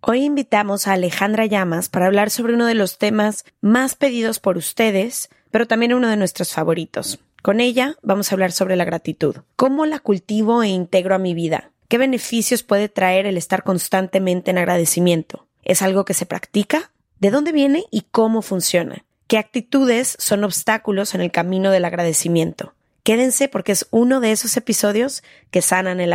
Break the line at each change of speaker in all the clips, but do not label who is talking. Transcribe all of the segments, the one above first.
Hoy invitamos a Alejandra Llamas para hablar sobre uno de los temas más pedidos por ustedes, pero también uno de nuestros favoritos. Con ella vamos a hablar sobre la gratitud. ¿Cómo la cultivo e integro a mi vida? ¿Qué beneficios puede traer el estar constantemente en agradecimiento? ¿Es algo que se practica? ¿De dónde viene y cómo funciona? ¿Qué actitudes son obstáculos en el camino del agradecimiento? Quédense porque es uno de esos episodios que sanan el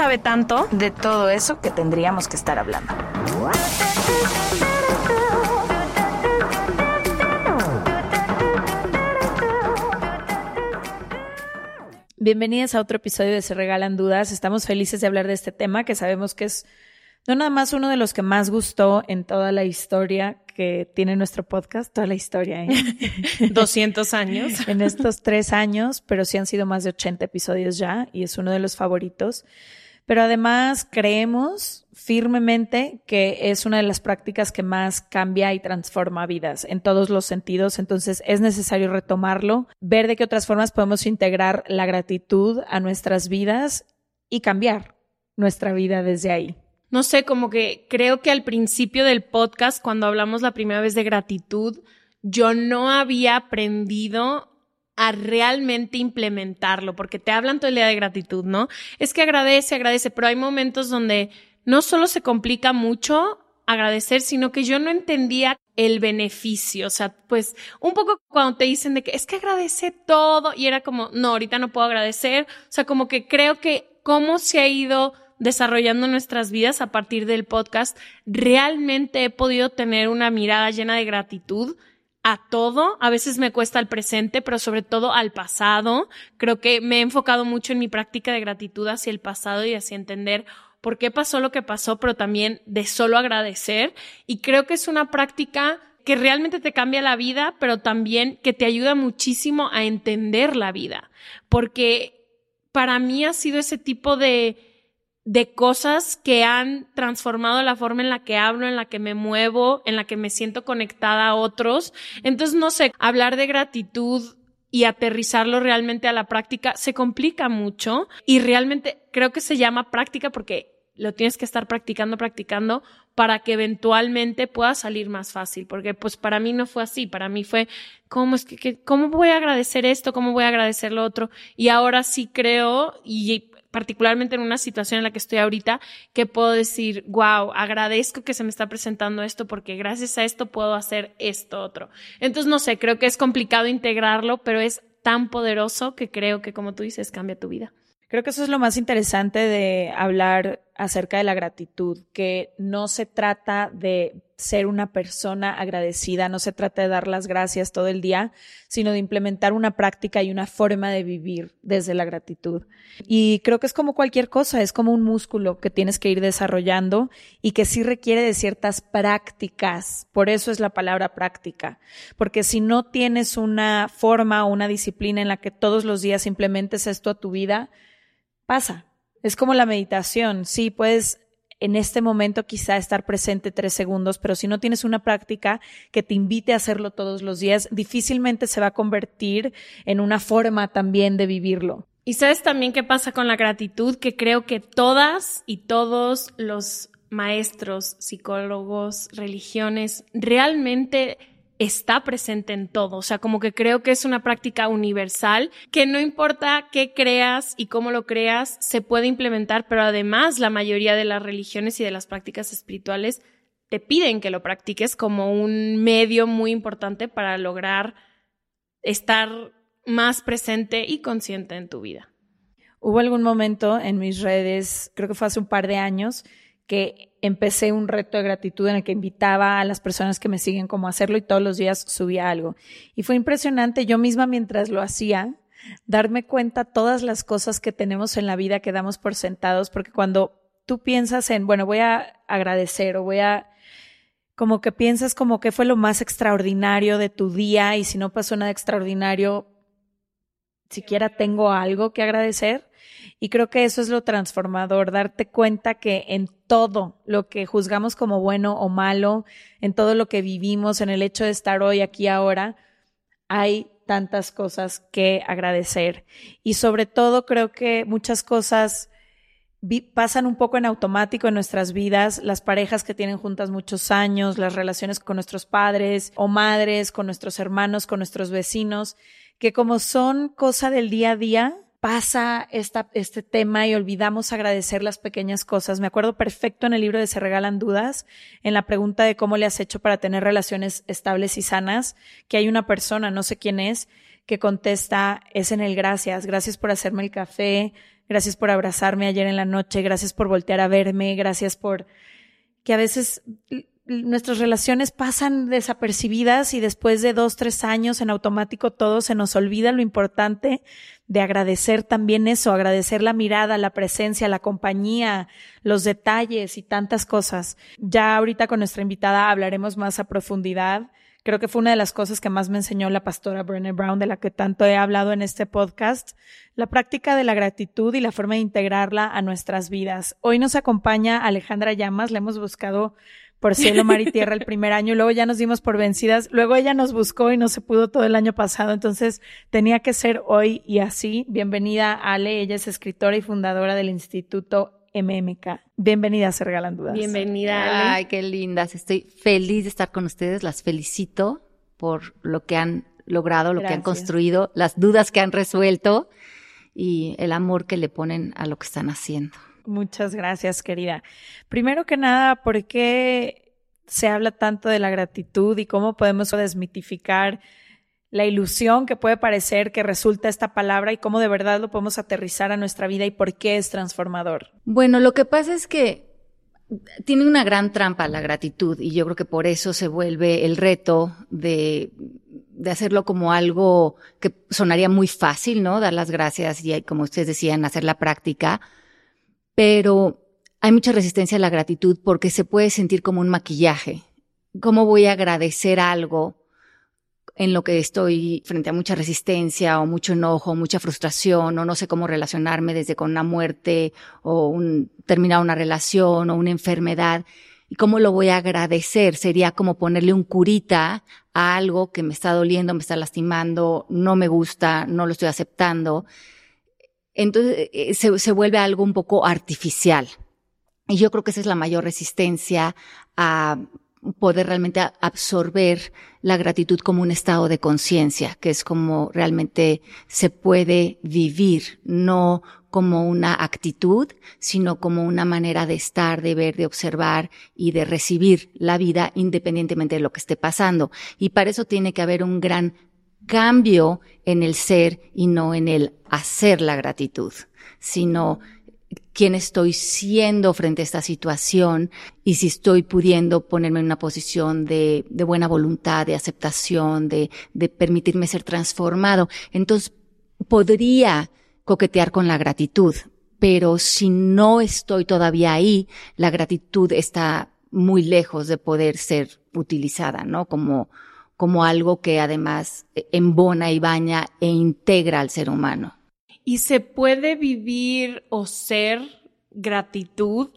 sabe tanto.
de todo eso que tendríamos que estar hablando.
Bienvenidas a otro episodio de Se Regalan Dudas. Estamos felices de hablar de este tema que sabemos que es no nada más uno de los que más gustó en toda la historia que tiene nuestro podcast, toda la historia, ¿eh?
200 años.
en estos tres años, pero sí han sido más de 80 episodios ya y es uno de los favoritos. Pero además creemos firmemente que es una de las prácticas que más cambia y transforma vidas en todos los sentidos. Entonces es necesario retomarlo, ver de qué otras formas podemos integrar la gratitud a nuestras vidas y cambiar nuestra vida desde ahí.
No sé, como que creo que al principio del podcast, cuando hablamos la primera vez de gratitud, yo no había aprendido a realmente implementarlo, porque te hablan todo el día de gratitud, ¿no? Es que agradece, agradece, pero hay momentos donde no solo se complica mucho agradecer, sino que yo no entendía el beneficio, o sea, pues un poco cuando te dicen de que es que agradece todo y era como, no, ahorita no puedo agradecer, o sea, como que creo que cómo se ha ido desarrollando nuestras vidas a partir del podcast, realmente he podido tener una mirada llena de gratitud a todo. A veces me cuesta al presente, pero sobre todo al pasado. Creo que me he enfocado mucho en mi práctica de gratitud hacia el pasado y hacia entender por qué pasó lo que pasó, pero también de solo agradecer. Y creo que es una práctica que realmente te cambia la vida, pero también que te ayuda muchísimo a entender la vida. Porque para mí ha sido ese tipo de, de cosas que han transformado la forma en la que hablo, en la que me muevo, en la que me siento conectada a otros. Entonces, no sé, hablar de gratitud y aterrizarlo realmente a la práctica se complica mucho y realmente creo que se llama práctica porque lo tienes que estar practicando, practicando para que eventualmente pueda salir más fácil, porque pues para mí no fue así, para mí fue, ¿cómo es que, cómo voy a agradecer esto? ¿Cómo voy a agradecer lo otro? Y ahora sí creo y particularmente en una situación en la que estoy ahorita, que puedo decir, wow, agradezco que se me está presentando esto porque gracias a esto puedo hacer esto otro. Entonces, no sé, creo que es complicado integrarlo, pero es tan poderoso que creo que, como tú dices, cambia tu vida.
Creo que eso es lo más interesante de hablar acerca de la gratitud, que no se trata de ser una persona agradecida, no se trata de dar las gracias todo el día, sino de implementar una práctica y una forma de vivir desde la gratitud. Y creo que es como cualquier cosa, es como un músculo que tienes que ir desarrollando y que sí requiere de ciertas prácticas. Por eso es la palabra práctica, porque si no tienes una forma o una disciplina en la que todos los días implementes esto a tu vida, pasa. Es como la meditación, sí, puedes en este momento quizá estar presente tres segundos, pero si no tienes una práctica que te invite a hacerlo todos los días, difícilmente se va a convertir en una forma también de vivirlo.
Y sabes también qué pasa con la gratitud, que creo que todas y todos los maestros, psicólogos, religiones, realmente está presente en todo. O sea, como que creo que es una práctica universal que no importa qué creas y cómo lo creas, se puede implementar, pero además la mayoría de las religiones y de las prácticas espirituales te piden que lo practiques como un medio muy importante para lograr estar más presente y consciente en tu vida.
Hubo algún momento en mis redes, creo que fue hace un par de años, que empecé un reto de gratitud en el que invitaba a las personas que me siguen a hacerlo y todos los días subía algo. Y fue impresionante yo misma mientras lo hacía, darme cuenta todas las cosas que tenemos en la vida que damos por sentados, porque cuando tú piensas en, bueno, voy a agradecer o voy a, como que piensas como que fue lo más extraordinario de tu día y si no pasó nada extraordinario, siquiera tengo algo que agradecer. Y creo que eso es lo transformador, darte cuenta que en todo lo que juzgamos como bueno o malo, en todo lo que vivimos, en el hecho de estar hoy, aquí, ahora, hay tantas cosas que agradecer. Y sobre todo creo que muchas cosas pasan un poco en automático en nuestras vidas, las parejas que tienen juntas muchos años, las relaciones con nuestros padres o madres, con nuestros hermanos, con nuestros vecinos, que como son cosa del día a día, pasa esta, este tema y olvidamos agradecer las pequeñas cosas. Me acuerdo perfecto en el libro de Se Regalan Dudas, en la pregunta de cómo le has hecho para tener relaciones estables y sanas, que hay una persona, no sé quién es, que contesta, es en el gracias, gracias por hacerme el café, gracias por abrazarme ayer en la noche, gracias por voltear a verme, gracias por que a veces nuestras relaciones pasan desapercibidas y después de dos, tres años en automático todo se nos olvida lo importante de agradecer también eso, agradecer la mirada, la presencia, la compañía, los detalles y tantas cosas. Ya ahorita con nuestra invitada hablaremos más a profundidad. Creo que fue una de las cosas que más me enseñó la pastora Brené Brown, de la que tanto he hablado en este podcast, la práctica de la gratitud y la forma de integrarla a nuestras vidas. Hoy nos acompaña Alejandra Llamas, la hemos buscado por cielo, mar y tierra el primer año, luego ya nos dimos por vencidas, luego ella nos buscó y no se pudo todo el año pasado, entonces tenía que ser hoy y así. Bienvenida Ale, ella es escritora y fundadora del Instituto MMK. Bienvenida a Ser Dudas.
Bienvenida Ale.
Ay, qué lindas, estoy feliz de estar con ustedes, las felicito por lo que han logrado, lo que han construido, las dudas que han resuelto y el amor que le ponen a lo que están haciendo.
Muchas gracias, querida. Primero que nada, ¿por qué se habla tanto de la gratitud y cómo podemos desmitificar la ilusión que puede parecer que resulta esta palabra y cómo de verdad lo podemos aterrizar a nuestra vida y por qué es transformador?
Bueno, lo que pasa es que tiene una gran trampa la gratitud y yo creo que por eso se vuelve el reto de, de hacerlo como algo que sonaría muy fácil, ¿no? Dar las gracias y, como ustedes decían, hacer la práctica pero hay mucha resistencia a la gratitud porque se puede sentir como un maquillaje. ¿Cómo voy a agradecer algo en lo que estoy frente a mucha resistencia o mucho enojo, mucha frustración o no sé cómo relacionarme desde con una muerte o terminar una relación o una enfermedad? ¿Y cómo lo voy a agradecer? Sería como ponerle un curita a algo que me está doliendo, me está lastimando, no me gusta, no lo estoy aceptando. Entonces eh, se, se vuelve algo un poco artificial. Y yo creo que esa es la mayor resistencia a poder realmente absorber la gratitud como un estado de conciencia, que es como realmente se puede vivir, no como una actitud, sino como una manera de estar, de ver, de observar y de recibir la vida independientemente de lo que esté pasando. Y para eso tiene que haber un gran cambio en el ser y no en el hacer la gratitud, sino quién estoy siendo frente a esta situación y si estoy pudiendo ponerme en una posición de, buena voluntad, de aceptación, de, de permitirme ser transformado. Entonces, podría coquetear con la gratitud, pero si no estoy todavía ahí, la gratitud está muy lejos de poder ser utilizada, ¿no? Como, como algo que además embona y baña e integra al ser humano.
¿Y se puede vivir o ser gratitud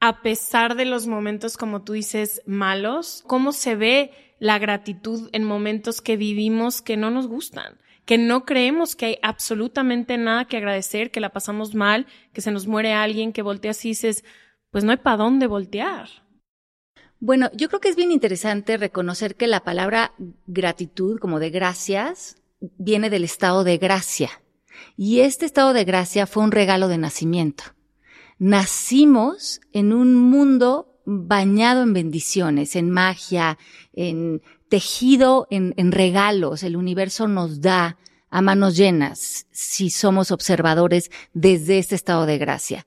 a pesar de los momentos, como tú dices, malos? ¿Cómo se ve la gratitud en momentos que vivimos que no nos gustan? que no creemos que hay absolutamente nada que agradecer, que la pasamos mal, que se nos muere alguien, que volteas y dices, pues no hay para dónde voltear.
Bueno, yo creo que es bien interesante reconocer que la palabra gratitud, como de gracias, viene del estado de gracia. Y este estado de gracia fue un regalo de nacimiento. Nacimos en un mundo bañado en bendiciones, en magia, en tejido en, regalos, el universo nos da a manos llenas si somos observadores desde este estado de gracia.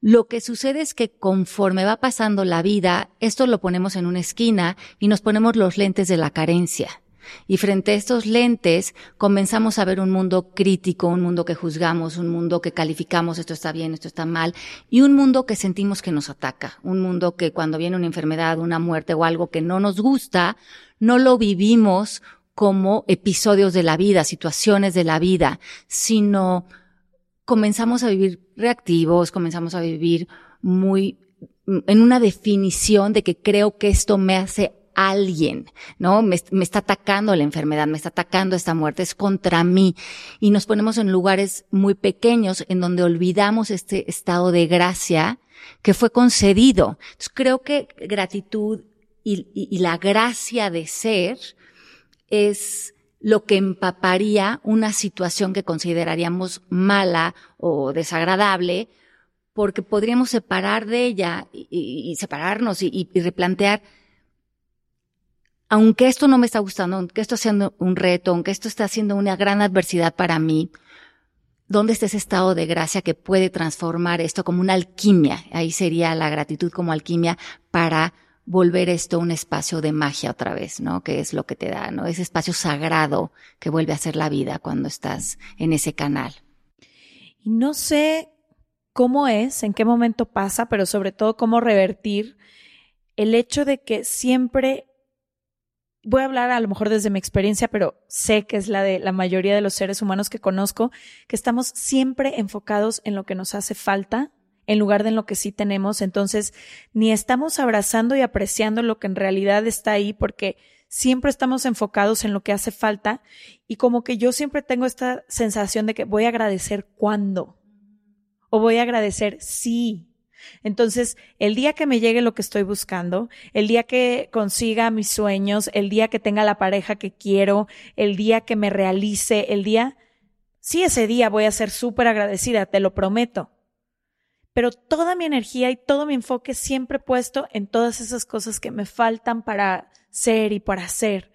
Lo que sucede es que conforme va pasando la vida, esto lo ponemos en una esquina y nos ponemos los lentes de la carencia. Y frente a estos lentes comenzamos a ver un mundo crítico, un mundo que juzgamos, un mundo que calificamos, esto está bien, esto está mal, y un mundo que sentimos que nos ataca, un mundo que cuando viene una enfermedad, una muerte o algo que no nos gusta, no lo vivimos como episodios de la vida, situaciones de la vida, sino comenzamos a vivir reactivos, comenzamos a vivir muy en una definición de que creo que esto me hace alguien, ¿no? Me, está atacando la enfermedad, me está atacando esta muerte, es contra mí. Y nos ponemos en lugares muy pequeños en donde olvidamos este estado de gracia que fue concedido. Entonces creo que gratitud y la gracia de ser es lo que empaparía una situación que consideraríamos mala o desagradable, porque podríamos separar de ella y, separarnos y, replantear aunque esto no me está gustando, aunque esto está siendo un reto, aunque esto está siendo una gran adversidad para mí, ¿dónde está ese estado de gracia que puede transformar esto como una alquimia? Ahí sería la gratitud como alquimia para volver esto un espacio de magia otra vez, ¿no? Que es lo que te da, ¿no? Ese espacio sagrado que vuelve a ser la vida cuando estás en ese canal.
Y no sé cómo es, en qué momento pasa, pero sobre todo cómo revertir el hecho de que siempre voy a hablar a lo mejor desde mi experiencia, pero sé que es la de la mayoría de los seres humanos que conozco, que estamos siempre enfocados en lo que nos hace falta en lugar de en lo que sí tenemos. Entonces, ni estamos abrazando y apreciando lo que en realidad está ahí porque siempre estamos enfocados en lo que hace falta y como que yo siempre tengo esta sensación de que voy a agradecer cuándo o voy a agradecer sí entonces, el día que me llegue lo que estoy buscando, el día que consiga mis sueños, el día que tenga la pareja que quiero, el día que me realice, el día, sí, ese día voy a ser súper agradecida, te lo prometo. Pero toda mi energía y todo mi enfoque siempre puesto en todas esas cosas que me faltan para ser y para hacer.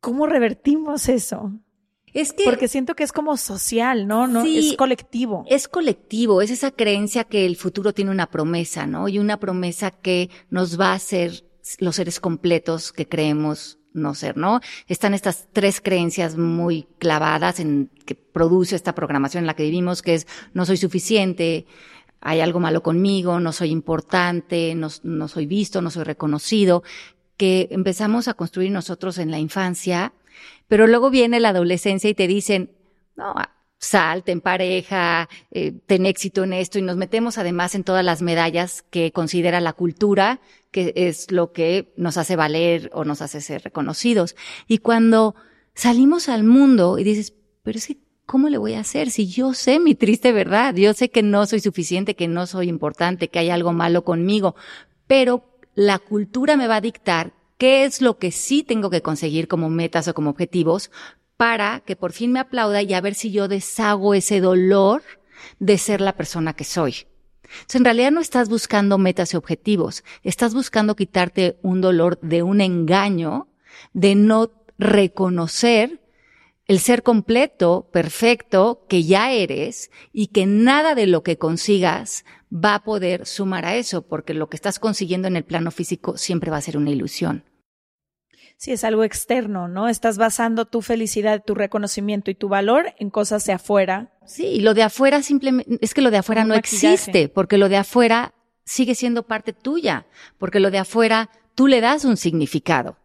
¿Cómo revertimos eso?
Es que.
Porque siento que es como social, ¿no? no es colectivo.
Es colectivo, es esa creencia que el futuro tiene una promesa, ¿no? Y una promesa que nos va a hacer los seres completos que creemos no ser, ¿no? Están estas tres creencias muy clavadas en que produce esta programación en la que vivimos, que es no soy suficiente, hay algo malo conmigo, no soy importante, no, no soy visto, no soy reconocido, que empezamos a construir nosotros en la infancia pero luego viene la adolescencia y te dicen, no, salte en pareja, eh, ten éxito en esto y nos metemos además en todas las medallas que considera la cultura, que es lo que nos hace valer o nos hace ser reconocidos. Y cuando salimos al mundo y dices, pero es que, ¿cómo le voy a hacer si yo sé mi triste verdad? Yo sé que no soy suficiente, que no soy importante, que hay algo malo conmigo, pero la cultura me va a dictar qué es lo que sí tengo que conseguir como metas o como objetivos para que por fin me aplauda y a ver si yo deshago ese dolor de ser la persona que soy. En realidad no estás buscando metas y objetivos, estás buscando quitarte un dolor de un engaño, de no reconocer el ser completo, perfecto, que ya eres y que nada de lo que consigas va a poder sumar a eso, porque lo que estás consiguiendo en el plano físico siempre va a ser una ilusión.
Sí, es algo externo, ¿no? Estás basando tu felicidad, tu reconocimiento y tu valor en cosas de afuera.
Sí, y lo de afuera simplemente, es que lo de afuera no existe, porque lo de afuera sigue siendo parte tuya, porque lo de afuera tú le das un significado.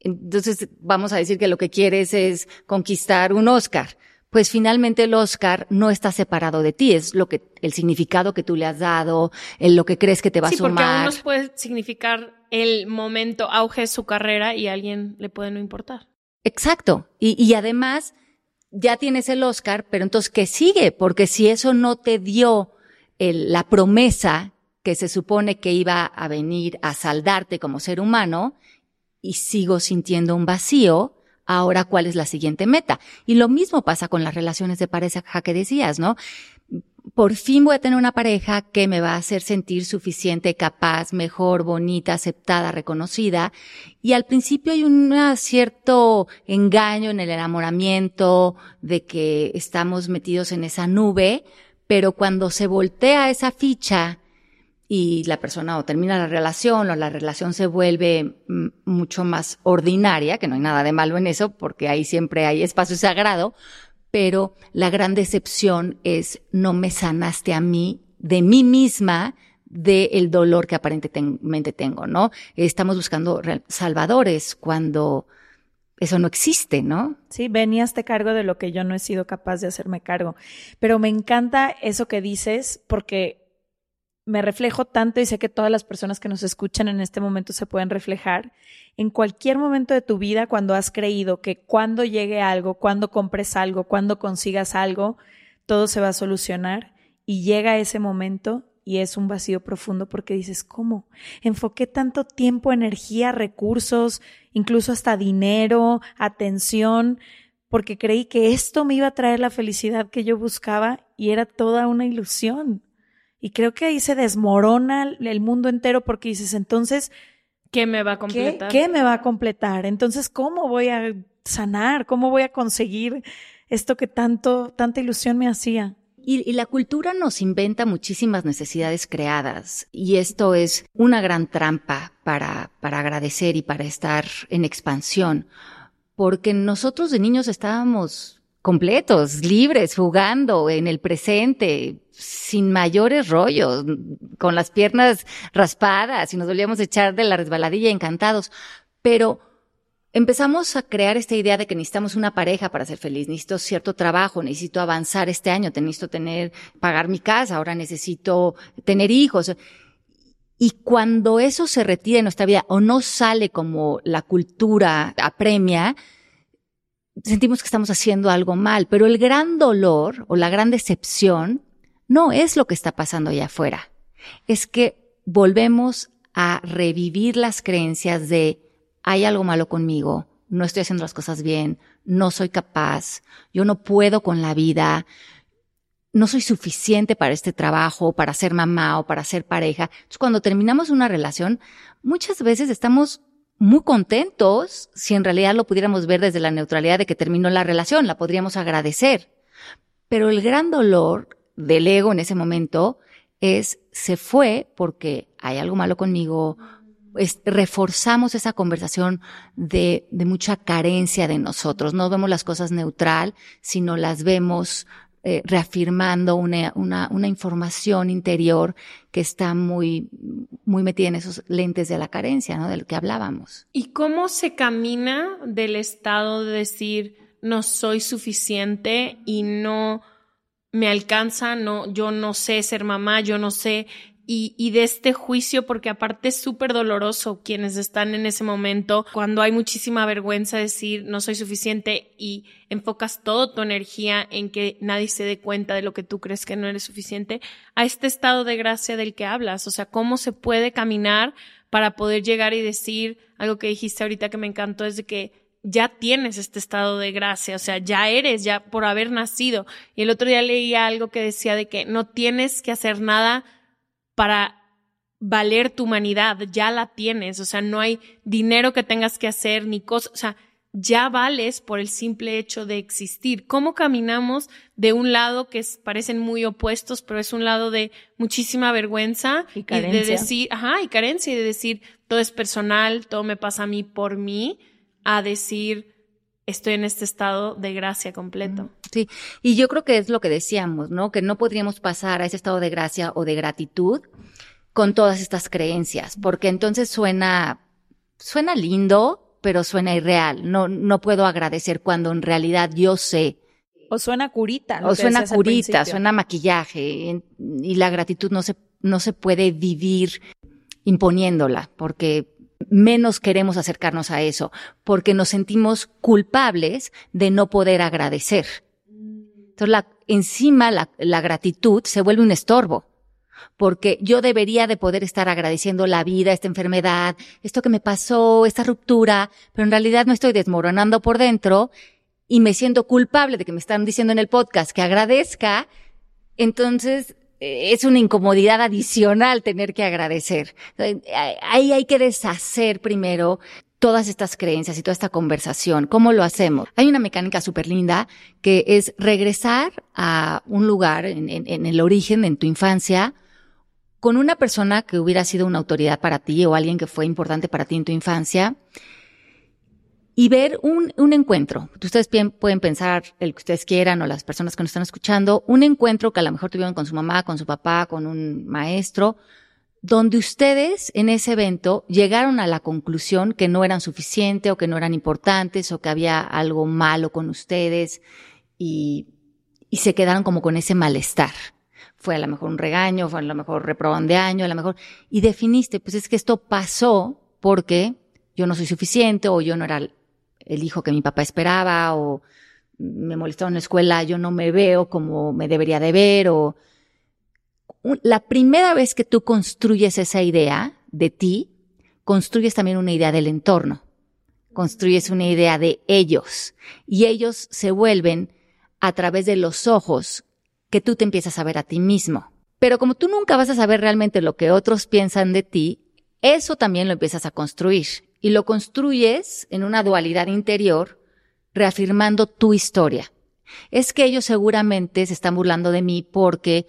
Entonces, vamos a decir que lo que quieres es conquistar un Oscar. Pues finalmente el Oscar no está separado de ti, es lo que, el significado que tú le has dado, el lo que crees que te va a sumar.
Sí, porque a unos puede significar el momento auge de su carrera y a alguien le puede no importar.
Exacto. Y, y además, ya tienes el Oscar, pero entonces, ¿qué sigue? Porque si eso no te dio la promesa que se supone que iba a venir a saldarte como ser humano, y sigo sintiendo un vacío, ahora cuál es la siguiente meta. Y lo mismo pasa con las relaciones de pareja que decías, ¿no? Por fin voy a tener una pareja que me va a hacer sentir suficiente, capaz, mejor, bonita, aceptada, reconocida. Y al principio hay un cierto engaño en el enamoramiento de que estamos metidos en esa nube, pero cuando se voltea esa ficha y la persona o termina la relación o la relación se vuelve mm, mucho más ordinaria, que no hay nada de malo en eso, porque ahí siempre hay espacio sagrado, pero la gran decepción es no me sanaste a mí, de mí misma, del dolor que aparentemente tengo, ¿no? Estamos buscando salvadores cuando eso no existe, ¿no?
Sí, venías de cargo de lo que yo no he sido capaz de hacerme cargo. Pero me encanta eso que dices porque me reflejo tanto y sé que todas las personas que nos escuchan en este momento se pueden reflejar. En cualquier momento de tu vida, cuando has creído que cuando llegue algo, cuando compres algo, cuando consigas algo, todo se va a solucionar y llega ese momento y es un vacío profundo porque dices, ¿cómo? Enfoqué tanto tiempo, energía, recursos, incluso hasta dinero, atención, porque creí que esto me iba a traer la felicidad que yo buscaba y era toda una ilusión. Y creo que ahí se desmorona el mundo entero porque dices, entonces,
¿qué me va a completar?
¿Qué, me va a completar? Entonces, ¿cómo voy a sanar? ¿Cómo voy a conseguir esto que tanto, tanta ilusión me hacía?
Y, y, la cultura nos inventa muchísimas necesidades creadas y esto es una gran trampa para, para agradecer y para estar en expansión, porque nosotros de niños estábamos completos, libres, jugando en el presente, sin mayores rollos, con las piernas raspadas y nos volvíamos a echar de la resbaladilla encantados. Pero empezamos a crear esta idea de que necesitamos una pareja para ser feliz, necesito cierto trabajo, necesito avanzar este año, necesito tener, pagar mi casa, ahora necesito tener hijos. Y cuando eso se retira en nuestra vida o no sale como la cultura apremia, sentimos que estamos haciendo algo mal, pero el gran dolor o la gran decepción no es lo que está pasando allá afuera. Es que volvemos a revivir las creencias de hay algo malo conmigo, no estoy haciendo las cosas bien, no soy capaz, yo no puedo con la vida, no soy suficiente para este trabajo, para ser mamá o para ser pareja. Entonces, cuando terminamos una relación, muchas veces estamos muy contentos si en realidad lo pudiéramos ver desde la neutralidad de que terminó la relación, la podríamos agradecer. Pero el gran dolor del ego en ese momento es, se fue porque hay algo malo conmigo, reforzamos esa conversación de, de mucha carencia de nosotros. No vemos las cosas neutral, sino las vemos eh, reafirmando una, una, información interior que está muy, muy metida en esos lentes de la carencia, ¿no? Del que hablábamos.
¿Y cómo se camina del estado de decir no soy suficiente y no me alcanza, no, yo no sé ser mamá, yo no sé y, de este juicio, porque aparte es súper doloroso quienes están en ese momento, cuando hay muchísima vergüenza decir no soy suficiente y enfocas toda tu energía en que nadie se dé cuenta de lo que tú crees que no eres suficiente, a este estado de gracia del que hablas, o sea, cómo se puede caminar para poder llegar y decir algo que dijiste ahorita que me encantó, es de que ya tienes este estado de gracia, o sea, ya eres, ya por haber nacido. Y el otro día leía algo que decía de que no tienes que hacer nada para valer tu humanidad, ya la tienes, o sea, no hay dinero que tengas que hacer ni cosas, o sea, ya vales por el simple hecho de existir. ¿Cómo caminamos de un lado que parecen muy opuestos, pero es un lado de muchísima vergüenza
y, carencia.
de decir, ajá, y carencia y de decir todo es personal, todo me pasa a mí por mí, a decir estoy en este estado de gracia completo.
Sí, y yo creo que es lo que decíamos, ¿no? Que no podríamos pasar a ese estado de gracia o de gratitud con todas estas creencias, porque entonces suena, suena lindo, pero suena irreal. No, no puedo agradecer cuando en realidad yo sé.
O suena curita.
O suena curita, suena maquillaje. Y la gratitud no se, no se puede vivir imponiéndola, porque menos queremos acercarnos a eso, porque nos sentimos culpables de no poder agradecer. Entonces, la, encima la, la gratitud se vuelve un estorbo porque yo debería de poder estar agradeciendo la vida, esta enfermedad, esto que me pasó, esta ruptura, pero en realidad me estoy desmoronando por dentro y me siento culpable de que me están diciendo en el podcast que agradezca, entonces es una incomodidad adicional tener que agradecer. Ahí hay que deshacer primero todas estas creencias y toda esta conversación. ¿Cómo lo hacemos? Hay una mecánica súper linda que es regresar a un lugar en, en, el origen, en tu infancia, con una persona que hubiera sido una autoridad para ti o alguien que fue importante para ti en tu infancia y ver un, un encuentro. Ustedes pueden pensar el que ustedes quieran o las personas que nos están escuchando, un encuentro que a lo mejor tuvieron con su mamá, con su papá, con un maestro, donde ustedes en ese evento llegaron a la conclusión que no eran suficientes o que no eran importantes o que había algo malo con ustedes y, y se quedaron como con ese malestar. Fue a lo mejor un regaño, fue a lo mejor reproban de año, a lo mejor, y definiste, pues es que esto pasó porque yo no soy suficiente o yo no era el hijo que mi papá esperaba o me molestó en la escuela, yo no me veo como me debería de ver o la primera vez que tú construyes esa idea de ti, construyes también una idea del entorno, construyes una idea de ellos y ellos se vuelven a través de los ojos que tú te empiezas a ver a ti mismo. Pero como tú nunca vas a saber realmente lo que otros piensan de ti, eso también lo empiezas a construir y lo construyes en una dualidad interior, reafirmando tu historia. Es que ellos seguramente se están burlando de mí porque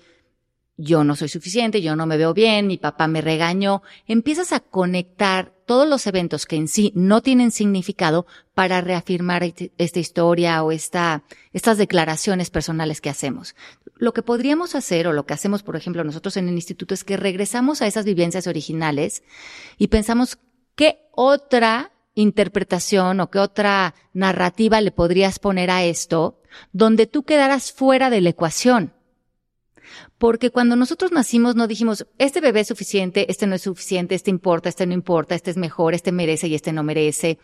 yo no soy suficiente, yo no me veo bien, mi papá me regañó, empiezas a conectar todos los eventos que en sí no tienen significado para reafirmar este, esta historia o esta, estas declaraciones personales que hacemos. Lo que podríamos hacer o lo que hacemos, por ejemplo, nosotros en el instituto es que regresamos a esas vivencias originales y pensamos qué otra interpretación o qué otra narrativa le podrías poner a esto donde tú quedaras fuera de la ecuación porque cuando nosotros nacimos no dijimos, este bebé es suficiente, este no es suficiente, este importa, este no importa, este es mejor, este merece y este no merece.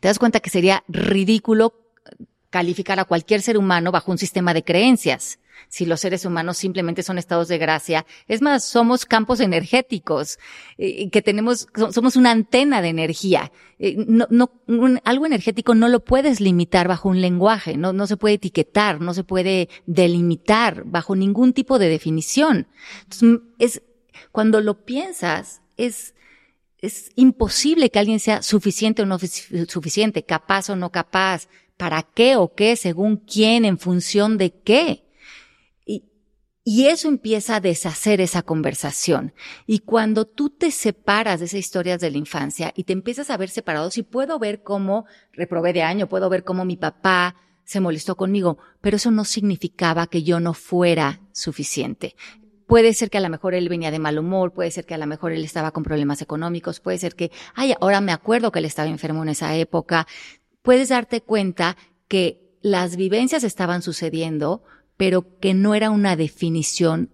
Te das cuenta que sería ridículo calificar a cualquier ser humano bajo un sistema de creencias si los seres humanos simplemente son estados de gracia. Es más, somos campos energéticos, eh, que tenemos, somos una antena de energía. Eh, no, no, algo energético no lo puedes limitar bajo un lenguaje, no, se puede etiquetar, no se puede delimitar bajo ningún tipo de definición. Entonces, es, cuando lo piensas, es, es imposible que alguien sea suficiente o no suficiente, capaz o no capaz, para qué o qué, según quién, en función de qué. Y eso empieza a deshacer esa conversación. Y cuando tú te separas de esas historias de la infancia y te empiezas a ver separados, y puedo ver cómo reprobé de año, puedo ver cómo mi papá se molestó conmigo, pero eso no significaba que yo no fuera suficiente. Puede ser que a lo mejor él venía de mal humor, puede ser que a lo mejor él estaba con problemas económicos, puede ser que, ay, ahora me acuerdo que él estaba enfermo en esa época. Puedes darte cuenta que las vivencias estaban sucediendo, pero que no era una definición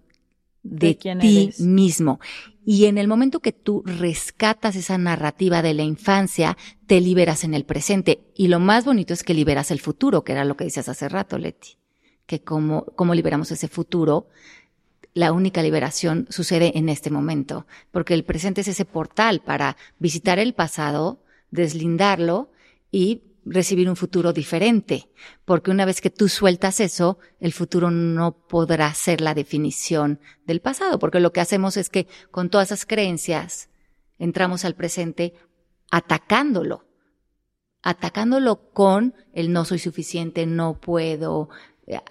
de, ti mismo. Y en el momento que tú rescatas esa narrativa de la infancia, te liberas en el presente. Y lo más bonito es que liberas el futuro, que era lo que dices hace rato, Leti. Que como, como liberamos ese futuro, la única liberación sucede en este momento. Porque el presente es ese portal para visitar el pasado, deslindarlo y recibir un futuro diferente, porque una vez que tú sueltas eso, el futuro no podrá ser la definición del pasado, porque lo que hacemos es que con todas esas creencias entramos al presente atacándolo. atacándolo con el no soy suficiente, no puedo,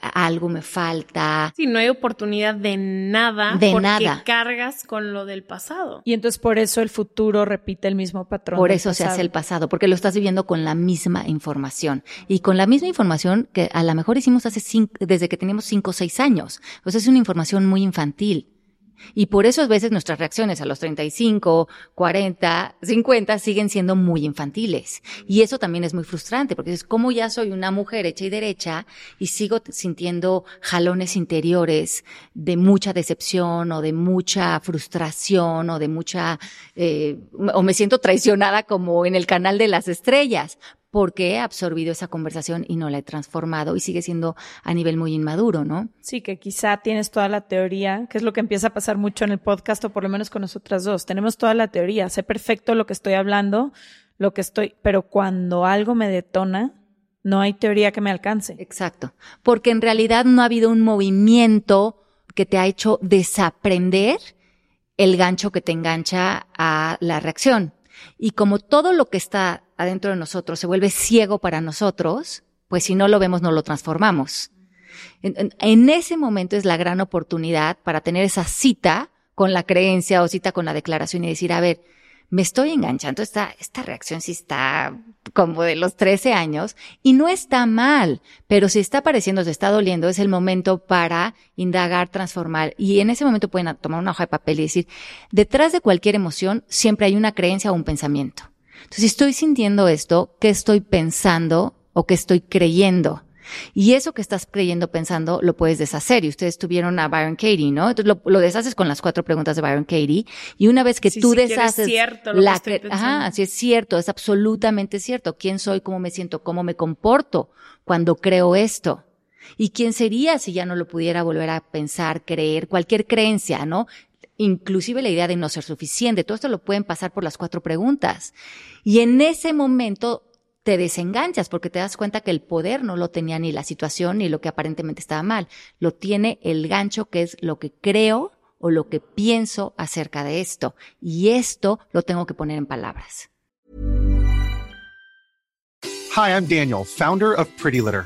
algo me falta.
Sí, no hay oportunidad de nada.
De
porque
nada.
cargas con lo del pasado.
Y entonces por eso el futuro repite el mismo patrón.
Por eso se hace el pasado, porque lo estás viviendo con la misma información. Y con la misma información que a lo mejor hicimos hace cinco, desde que teníamos cinco o seis años. O sea, es una información muy infantil. Y por eso a veces nuestras reacciones a los 35, 40, 50 siguen siendo muy infantiles. Y eso también es muy frustrante, porque es como ya soy una mujer hecha y derecha y sigo sintiendo jalones interiores de mucha decepción o de mucha frustración o de mucha, eh, o me siento traicionada como en el canal de las estrellas, porque he absorbido esa conversación y no la he transformado y sigue siendo a nivel muy inmaduro, ¿no?
Sí, que quizá tienes toda la teoría, que es lo que empieza a pasar mucho en el podcast, o por lo menos con nosotras dos. Tenemos toda la teoría, sé perfecto lo que estoy hablando, lo que estoy, pero cuando algo me detona, no hay teoría que me alcance.
Exacto. Porque en realidad no ha habido un movimiento que te ha hecho desaprender el gancho que te engancha a la reacción. Y como todo lo que está adentro de nosotros se vuelve ciego para nosotros, pues si no lo vemos, no lo transformamos. En, ese momento es la gran oportunidad para tener esa cita con la creencia o cita con la declaración y decir, a ver, me estoy enganchando, esta, esta reacción sí está como de los 13 años y no está mal, pero si está apareciendo, se está doliendo, es el momento para indagar, transformar y en ese momento pueden tomar una hoja de papel y decir, detrás de cualquier emoción siempre hay una creencia o un pensamiento. Entonces, si estoy sintiendo esto, ¿qué estoy pensando o qué estoy creyendo? Y eso que estás creyendo, pensando, lo puedes deshacer. Y ustedes tuvieron a Byron Katie, ¿no? Entonces lo, lo deshaces con las cuatro preguntas de Byron Katie. Y una vez que
Sí,
tú
que eres
deshaces
cierto lo que
la
estoy
cre-
pensando.
ajá, sí es cierto, es absolutamente cierto. ¿Quién soy? ¿Cómo me siento? ¿Cómo me comporto cuando creo esto? ¿Y quién sería si ya no lo pudiera volver a pensar, creer, cualquier creencia, ¿no? Inclusive la idea de no ser suficiente. Todo esto lo pueden pasar por las cuatro preguntas. Y en ese momento te desenganchas porque te das cuenta que el poder no lo tenía ni la situación ni lo que aparentemente estaba mal. Lo tiene el gancho que es lo que creo o lo que pienso acerca de esto. Y esto lo tengo que poner en palabras.
Hi, I'm Daniel, founder of Pretty Litter.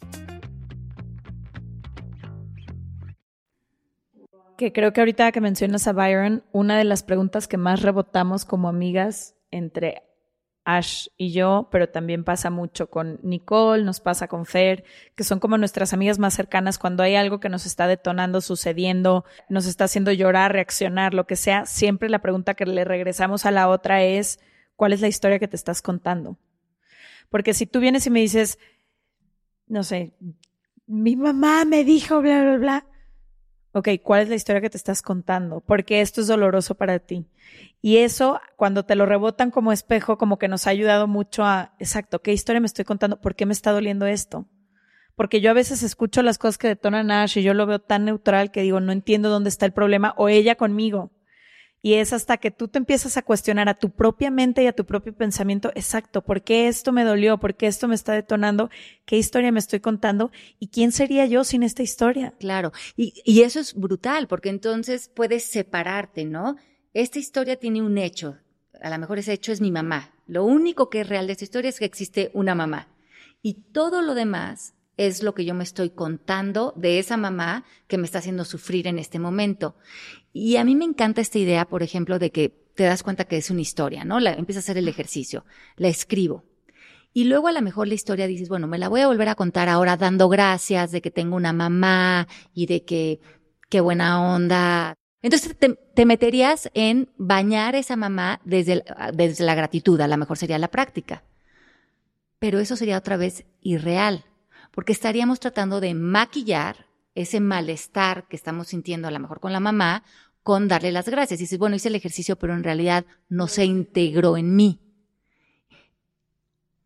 Que creo que ahorita que mencionas a Byron, una de las preguntas que más rebotamos como amigas entre Ash y yo, pero también pasa mucho con Nicole, nos pasa con Fer, que son como nuestras amigas más cercanas cuando hay algo que nos está detonando, sucediendo, nos está haciendo llorar, reaccionar, lo que sea, siempre la pregunta que le regresamos a la otra es, ¿cuál es la historia que te estás contando? Porque si tú vienes y me dices, no sé, mi mamá me dijo, bla, bla, bla, ok, ¿cuál es la historia que te estás contando? Porque esto es doloroso para ti. Y eso, cuando te lo rebotan como espejo, como que nos ha ayudado mucho a, exacto, ¿qué historia me estoy contando? ¿Por qué me está doliendo esto? Porque yo a veces escucho las cosas que detonan Ash y yo lo veo tan neutral que digo, no entiendo dónde está el problema, o ella conmigo. Y es hasta que tú te empiezas a cuestionar a tu propia mente y a tu propio pensamiento, exacto, ¿por qué esto me dolió? ¿Por qué esto me está detonando? ¿Qué historia me estoy contando? ¿Y quién sería yo sin esta historia?
Claro, y, eso es brutal, porque entonces puedes separarte, ¿no? Esta historia tiene un hecho, a lo mejor ese hecho es mi mamá. Lo único que es real de esta historia es que existe una mamá. Y todo lo demás es lo que yo me estoy contando de esa mamá que me está haciendo sufrir en este momento. Y a mí me encanta esta idea, por ejemplo, de que te das cuenta que es una historia, ¿no? La, empieza a hacer el ejercicio, la escribo. Y luego a lo mejor la historia dices, bueno, me la voy a volver a contar ahora dando gracias de que tengo una mamá y de que qué buena onda. Entonces te, te meterías en bañar a esa mamá desde, desde la gratitud, a lo mejor sería la práctica. Pero eso sería otra vez irreal, porque estaríamos tratando de maquillar ese malestar que estamos sintiendo a lo mejor con la mamá, con darle las gracias. Y dices, bueno, hice el ejercicio, pero en realidad no se integró en mí.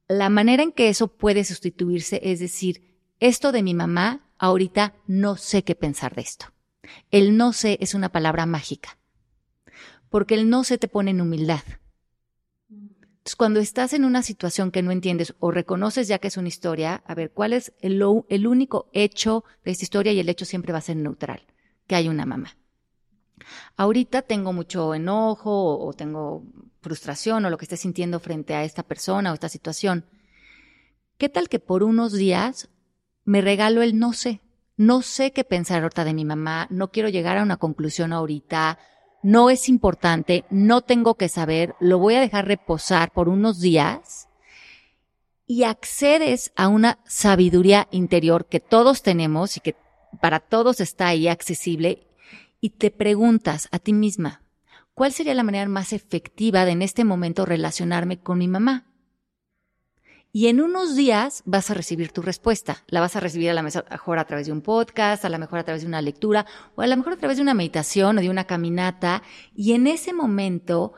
La manera en que eso puede sustituirse es decir, esto de mi mamá, ahorita no sé qué pensar de esto. El no sé es una palabra mágica, porque el no sé te pone en humildad. Entonces, cuando estás en una situación que no entiendes o reconoces ya que es una historia, a ver, ¿cuál es el, único hecho de esta historia? Y el hecho siempre va a ser neutral, que hay una mamá. Ahorita tengo mucho enojo o tengo frustración o lo que esté sintiendo frente a esta persona o esta situación. ¿Qué tal que por unos días me regalo el no sé? No sé qué pensar ahorita de mi mamá, no quiero llegar a una conclusión ahorita, no es importante, no tengo que saber, lo voy a dejar reposar por unos días y accedes a una sabiduría interior que todos tenemos y que para todos está ahí accesible y te preguntas a ti misma, ¿cuál sería la manera más efectiva de en este momento relacionarme con mi mamá? Y en unos días vas a recibir tu respuesta. La vas a recibir a lo mejor a través de un podcast, a lo mejor a través de una lectura, o a lo mejor a través de una meditación o de una caminata. Y en ese momento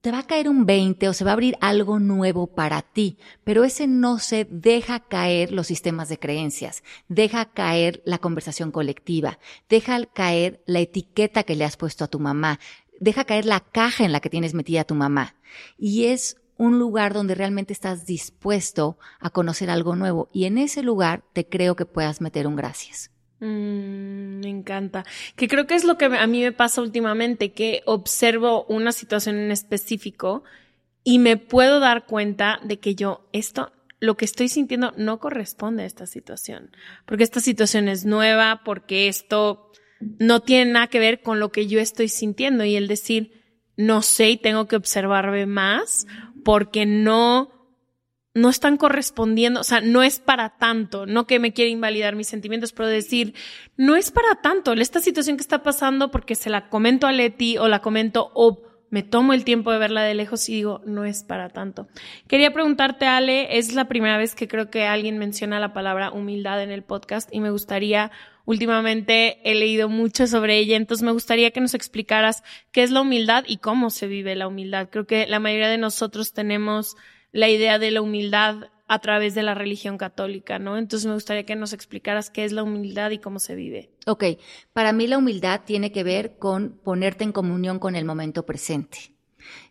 te va a caer un 20 o se va a abrir algo nuevo para ti. Pero ese no se deja caer los sistemas de creencias, deja caer la conversación colectiva, deja caer la etiqueta que le has puesto a tu mamá, deja caer la caja en la que tienes metida a tu mamá. Y es un lugar donde realmente estás dispuesto a conocer algo nuevo. Y en ese lugar te creo que puedas meter un gracias.
Mm, me encanta. Que creo que es lo que a mí me pasa últimamente, que observo una situación en específico y me puedo dar cuenta de que yo esto, lo que estoy sintiendo no corresponde a esta situación. Porque esta situación es nueva, porque esto no tiene nada que ver con lo que yo estoy sintiendo. Y el decir, no sé y tengo que observarme más porque no, no están correspondiendo, o sea, no es para tanto, no que me quiera invalidar mis sentimientos, pero decir, no es para tanto, esta situación que está pasando porque se la comento a Leti o la comento o me tomo el tiempo de verla de lejos y digo, no es para tanto. Quería preguntarte, Ale, es la primera vez que creo que alguien menciona la palabra humildad en el podcast y me gustaría, últimamente he leído mucho sobre ella, entonces me gustaría que nos explicaras qué es la humildad y cómo se vive la humildad. Creo que la mayoría de nosotros tenemos la idea de la humildad a través de la religión católica, ¿no? Entonces me gustaría que nos explicaras qué es la humildad y cómo se vive.
Ok, para mí la humildad tiene que ver con ponerte en comunión con el momento presente.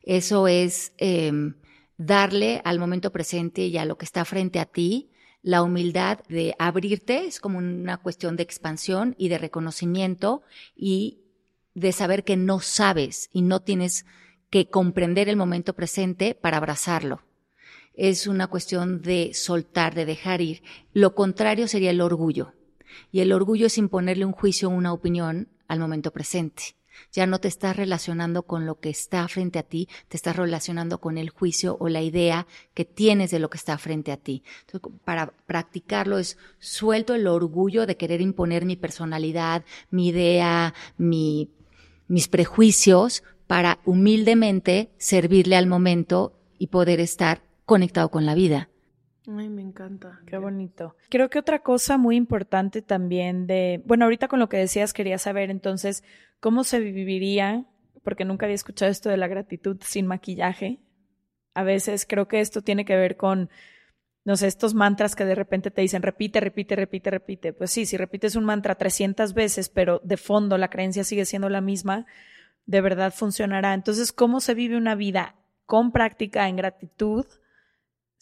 Eso es em, darle al momento presente y a lo que está frente a ti la humildad de abrirte, es como una cuestión de expansión y de reconocimiento y de saber que no sabes y no tienes que comprender el momento presente para abrazarlo. Es una cuestión de soltar, de dejar ir. Lo contrario sería el orgullo. Y el orgullo es imponerle un juicio o una opinión al momento presente. Ya no te estás relacionando con lo que está frente a ti, te estás relacionando con el juicio o la idea que tienes de lo que está frente a ti. Entonces, para practicarlo es suelto el orgullo de querer imponer mi personalidad, mi idea, mi, mis prejuicios para humildemente servirle al momento y poder estar conectado con la vida.
Ay, me encanta.
Qué bonito. Creo que otra cosa muy importante también de, bueno, ahorita con lo que decías quería saber entonces cómo se viviría, porque nunca había escuchado esto de la gratitud sin maquillaje. A veces creo que esto tiene que ver con, no sé, estos mantras que de repente te dicen repite, repite, repite, repite. Pues sí, si repites un mantra 300 veces, pero de fondo la creencia sigue siendo la misma, de verdad funcionará. Entonces, ¿cómo se vive una vida con práctica en gratitud?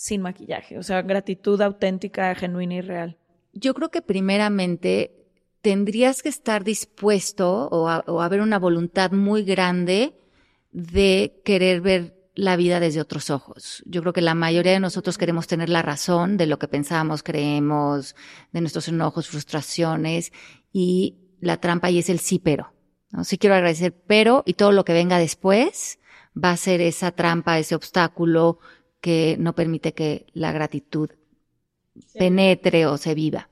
Sin maquillaje, o sea, gratitud auténtica, genuina y real?
Yo creo que primeramente tendrías que estar dispuesto o, haber una voluntad muy grande de querer ver la vida desde otros ojos. Yo creo que la mayoría de nosotros queremos tener la razón de lo que pensamos, creemos, de nuestros enojos, frustraciones y la trampa y es el sí pero. ¿no? Sí quiero agradecer, pero y todo lo que venga después va a ser esa trampa, ese obstáculo que no permite que la gratitud penetre o se viva.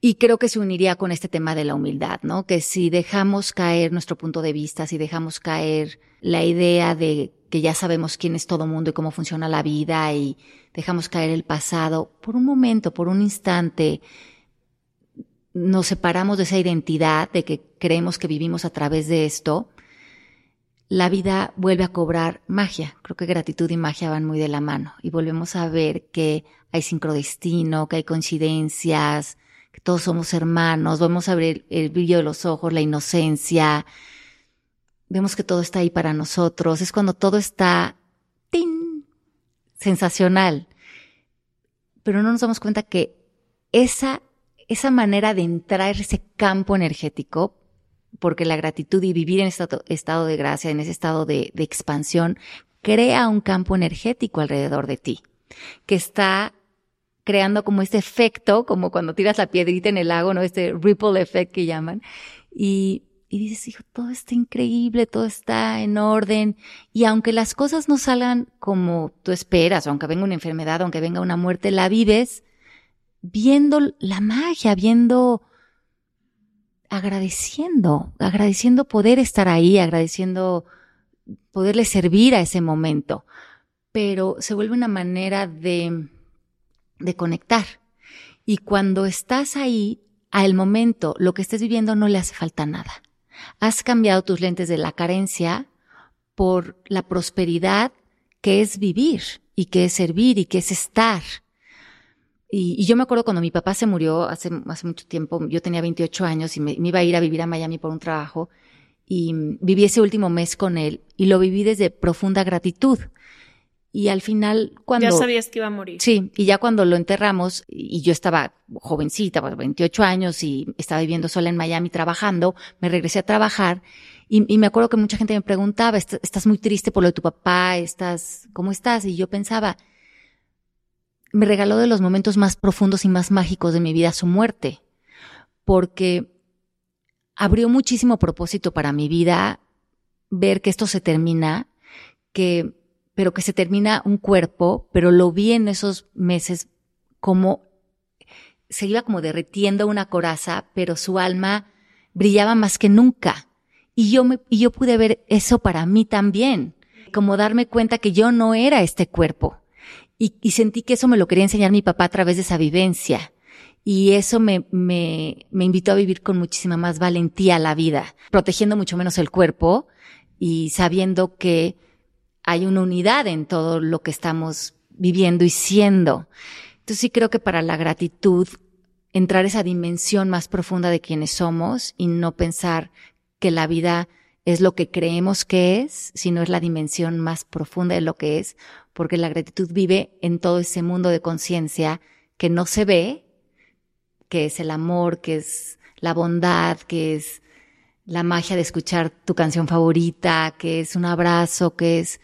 Y creo que se uniría con este tema de la humildad, ¿no? Que si dejamos caer nuestro punto de vista, si dejamos caer la idea de que ya sabemos quién es todo mundo y cómo funciona la vida y dejamos caer el pasado, por un momento, por un instante, nos separamos de esa identidad de que creemos que vivimos a través de esto la vida vuelve a cobrar magia. Creo que gratitud y magia van muy de la mano y volvemos a ver que hay sincrodestino, que hay coincidencias, que todos somos hermanos, vamos a ver el, brillo de los ojos, la inocencia, vemos que todo está ahí para nosotros, es cuando todo está ¡tin! sensacional. Pero no nos damos cuenta que esa, esa manera de entrar ese campo energético porque la gratitud y vivir en este estado de gracia, en ese estado de, expansión, crea un campo energético alrededor de ti, que está creando como este efecto, como cuando tiras la piedrita en el lago, ¿no? Este ripple effect que llaman. Y, y dices, hijo, todo está increíble, todo está en orden. Y aunque las cosas no salgan como tú esperas, aunque venga una enfermedad, aunque venga una muerte, la vives viendo la magia, viendo agradeciendo, agradeciendo poder estar ahí, agradeciendo poderle servir a ese momento. Pero se vuelve una manera de, de conectar. Y cuando estás ahí, al momento, lo que estés viviendo no le hace falta nada. Has cambiado tus lentes de la carencia por la prosperidad que es vivir y que es servir y que es estar. Y, yo me acuerdo cuando mi papá se murió hace, hace mucho tiempo, yo tenía 28 años y me, iba a ir a vivir a Miami por un trabajo y viví ese último mes con él y lo viví desde profunda gratitud. Y al final, cuando...
Ya sabías que iba a morir.
Sí, y ya cuando lo enterramos, y yo estaba jovencita, 28 pues, años, y estaba viviendo sola en Miami trabajando, me regresé a trabajar, y, y me acuerdo que mucha gente me preguntaba, estás muy triste por lo de tu papá, estás, ¿cómo estás? Y yo pensaba, me regaló de los momentos más profundos y más mágicos de mi vida su muerte, porque abrió muchísimo propósito para mi vida ver que esto se termina, que, pero que se termina un cuerpo, pero lo vi en esos meses como se iba como derritiendo una coraza, pero su alma brillaba más que nunca. Y yo me, y yo pude ver eso para mí también, como darme cuenta que yo no era este cuerpo, y, sentí que eso me lo quería enseñar mi papá a través de esa vivencia. Y eso me, me, me invitó a vivir con muchísima más valentía la vida, protegiendo mucho menos el cuerpo y sabiendo que hay una unidad en todo lo que estamos viviendo y siendo. Entonces sí creo que para la gratitud, entrar esa dimensión más profunda de quienes somos y no pensar que la vida es lo que creemos que es, sino es la dimensión más profunda de lo que es, porque la gratitud vive en todo ese mundo de conciencia que no se ve, que es el amor, que es la bondad, que es la magia de escuchar tu canción favorita, que es un abrazo, que es...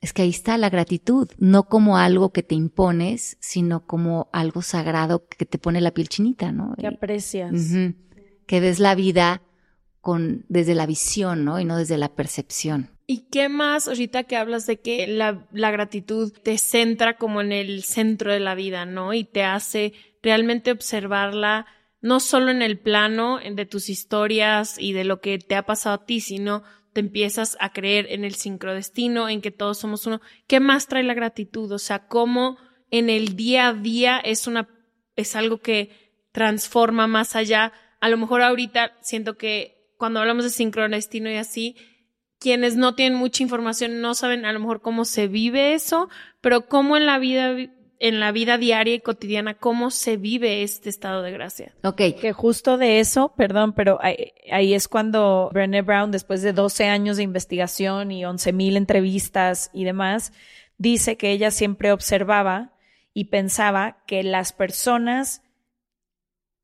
Es que ahí está la gratitud, no como algo que te impones, sino como algo sagrado que te pone la piel chinita, ¿no?
Que aprecias.
Que ves la vida con, desde la visión, ¿no? Y no desde la percepción.
¿Y qué más ahorita que hablas de que la, gratitud te centra como en el centro de la vida, ¿no? Y te hace realmente observarla no solo en el plano de tus historias y de lo que te ha pasado a ti, sino te empiezas a creer en el sincrodestino, en que todos somos uno. ¿Qué más trae la gratitud? O sea, cómo en el día a día es una es algo que transforma más allá. A lo mejor ahorita siento que cuando hablamos de sincrodestino y así, quienes no tienen mucha información no saben a lo mejor cómo se vive eso, pero cómo en la vida en la vida diaria y cotidiana, cómo se vive este estado de gracia.
Ok.
Que justo de eso, perdón, pero ahí, es cuando Brené Brown, después de 12 años de investigación y 11 mil entrevistas y demás, dice que ella siempre observaba y pensaba que las personas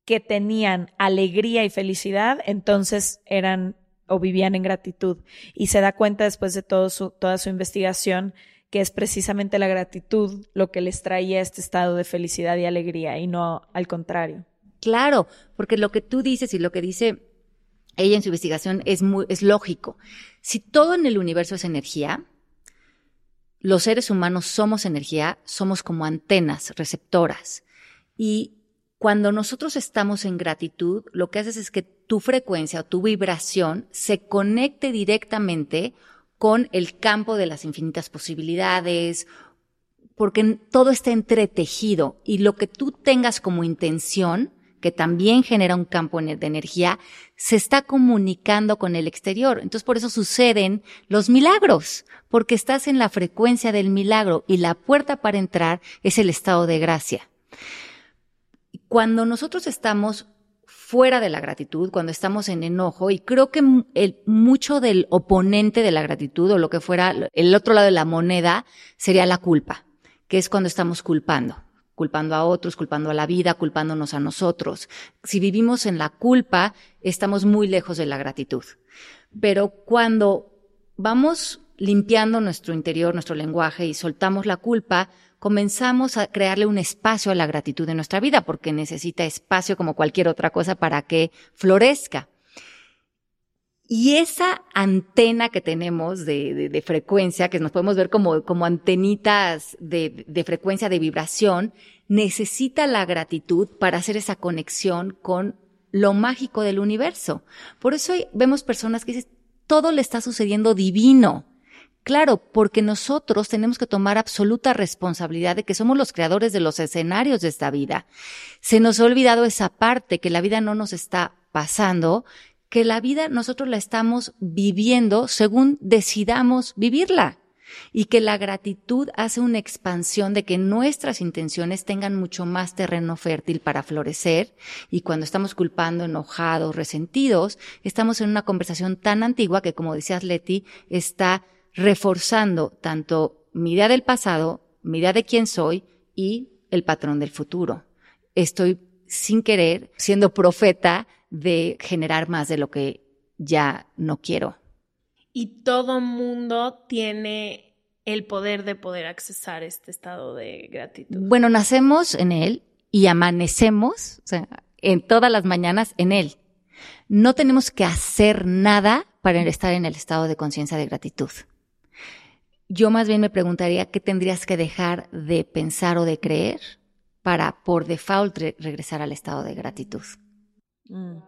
que tenían alegría y felicidad, entonces eran o vivían en gratitud. Y se da cuenta después de su, toda su investigación que es precisamente la gratitud lo que les traía este estado de felicidad y alegría y no al contrario.
Claro, porque lo que tú dices y lo que dice ella en su investigación es muy, es lógico. Si todo en el universo es energía, los seres humanos somos energía, somos como antenas receptoras. Y cuando nosotros estamos en gratitud, lo que haces es que tu frecuencia o tu vibración se conecte directamente con el campo de las infinitas posibilidades, porque todo está entretejido y lo que tú tengas como intención, que también genera un campo de energía, se está comunicando con el exterior. Entonces por eso suceden los milagros, porque estás en la frecuencia del milagro y la puerta para entrar es el estado de gracia. Cuando nosotros estamos fuera de la gratitud, cuando estamos en enojo, y creo que el, mucho del oponente de la gratitud o lo que fuera el otro lado de la moneda sería la culpa, que es cuando estamos culpando culpando a otros, culpando a la vida, culpándonos a nosotros. Si vivimos en la culpa, estamos muy lejos de la gratitud. Pero cuando vamos limpiando nuestro interior, nuestro lenguaje y soltamos la culpa, comenzamos a crearle un espacio a la gratitud en nuestra vida, porque necesita espacio como cualquier otra cosa para que florezca. Y esa antena que tenemos de, frecuencia, que nos podemos ver como, como antenitas de, de, frecuencia de vibración, necesita la gratitud para hacer esa conexión con lo mágico del universo. Por eso vemos personas que dicen, todo le está sucediendo divino. Claro, porque nosotros tenemos que tomar absoluta responsabilidad de que somos los creadores de los escenarios de esta vida. Se nos ha olvidado esa parte, que la vida no nos está pasando, que la vida nosotros la estamos viviendo según decidamos vivirla y que la gratitud hace una expansión de que nuestras intenciones tengan mucho más terreno fértil para florecer y cuando estamos culpando, enojados, resentidos, estamos en una conversación tan antigua que como decías Leti, está reforzando tanto mi idea del pasado, mi idea de quién soy y el patrón del futuro. Estoy sin querer siendo profeta de generar más de lo que ya no quiero.
Y todo mundo tiene el poder de poder accesar este estado de gratitud.
Bueno, nacemos en él y amanecemos, o sea, en todas las mañanas en él. No tenemos que hacer nada para estar en el estado de conciencia de gratitud. Yo más bien me preguntaría qué tendrías que dejar de pensar o de creer para por default regresar al estado de gratitud.
Mm.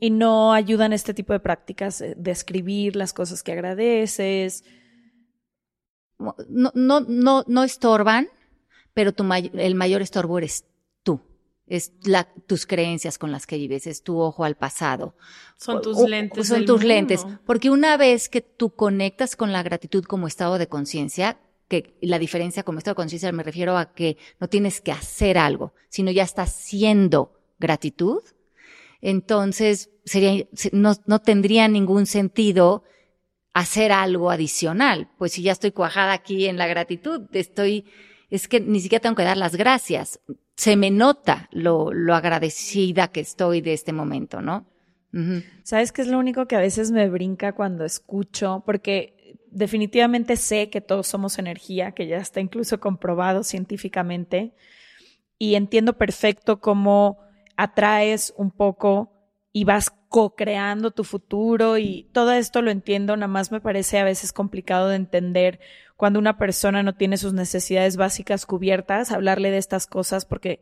Y no ayudan este tipo de prácticas eh, de escribir las cosas que agradeces.
No, no, no, no estorban, pero tu el mayor estorbo eres es la, tus creencias con las que vives, es tu ojo al pasado.
Son tus lentes.
Son tus lentes. Porque una vez que tú conectas con la gratitud como estado de conciencia, que la diferencia como estado de conciencia me refiero a que no tienes que hacer algo, sino ya estás siendo gratitud, entonces sería, no, no tendría ningún sentido hacer algo adicional. Pues si ya estoy cuajada aquí en la gratitud, estoy, es que ni siquiera tengo que dar las gracias. Se me nota lo, agradecida que estoy de este momento, ¿no?
¿Sabes qué es lo único que a veces me brinca cuando escucho? Porque definitivamente sé que todos somos energía, que ya está incluso comprobado científicamente, y entiendo perfecto cómo atraes un poco y vas co-creando tu futuro y todo esto lo entiendo, nada más me parece a veces complicado de entender cuando una persona no tiene sus necesidades básicas cubiertas, hablarle de estas cosas porque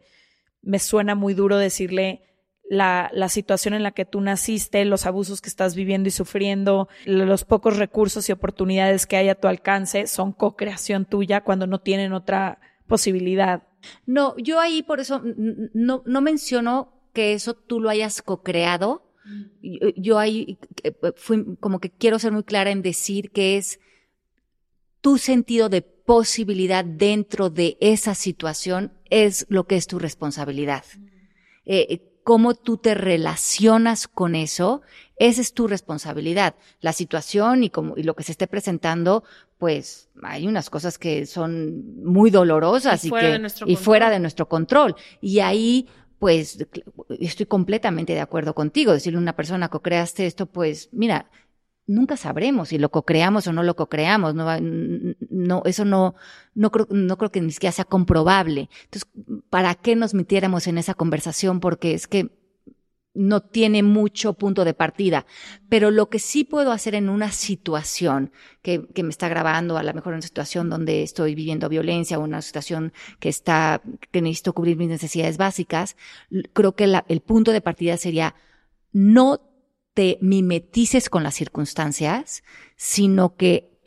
me suena muy duro decirle la, la, situación en la que tú naciste, los abusos que estás viviendo y sufriendo, los pocos recursos y oportunidades que hay a tu alcance son co-creación tuya cuando no tienen otra posibilidad.
No, yo ahí por eso no, no menciono que eso tú lo hayas co-creado. Yo, yo, ahí eh, fui como que quiero ser muy clara en decir que es tu sentido de posibilidad dentro de esa situación es lo que es tu responsabilidad. Eh, cómo tú te relacionas con eso, esa es tu responsabilidad. La situación y, como, y lo que se esté presentando, pues hay unas cosas que son muy dolorosas y, que, y fuera de nuestro control. Y ahí pues estoy completamente de acuerdo contigo. Decirle a una persona, co-creaste esto, pues mira, nunca sabremos si lo co-creamos o no lo co-creamos. No, no, eso no, no creo, no creo que ni siquiera sea comprobable. Entonces, ¿para qué nos metiéramos en esa conversación? Porque es que no tiene mucho punto de partida. Pero lo que sí puedo hacer en una situación que, que, me está grabando, a lo mejor en una situación donde estoy viviendo violencia o una situación que está, que necesito cubrir mis necesidades básicas, creo que la, el punto de partida sería no te mimetices con las circunstancias, sino que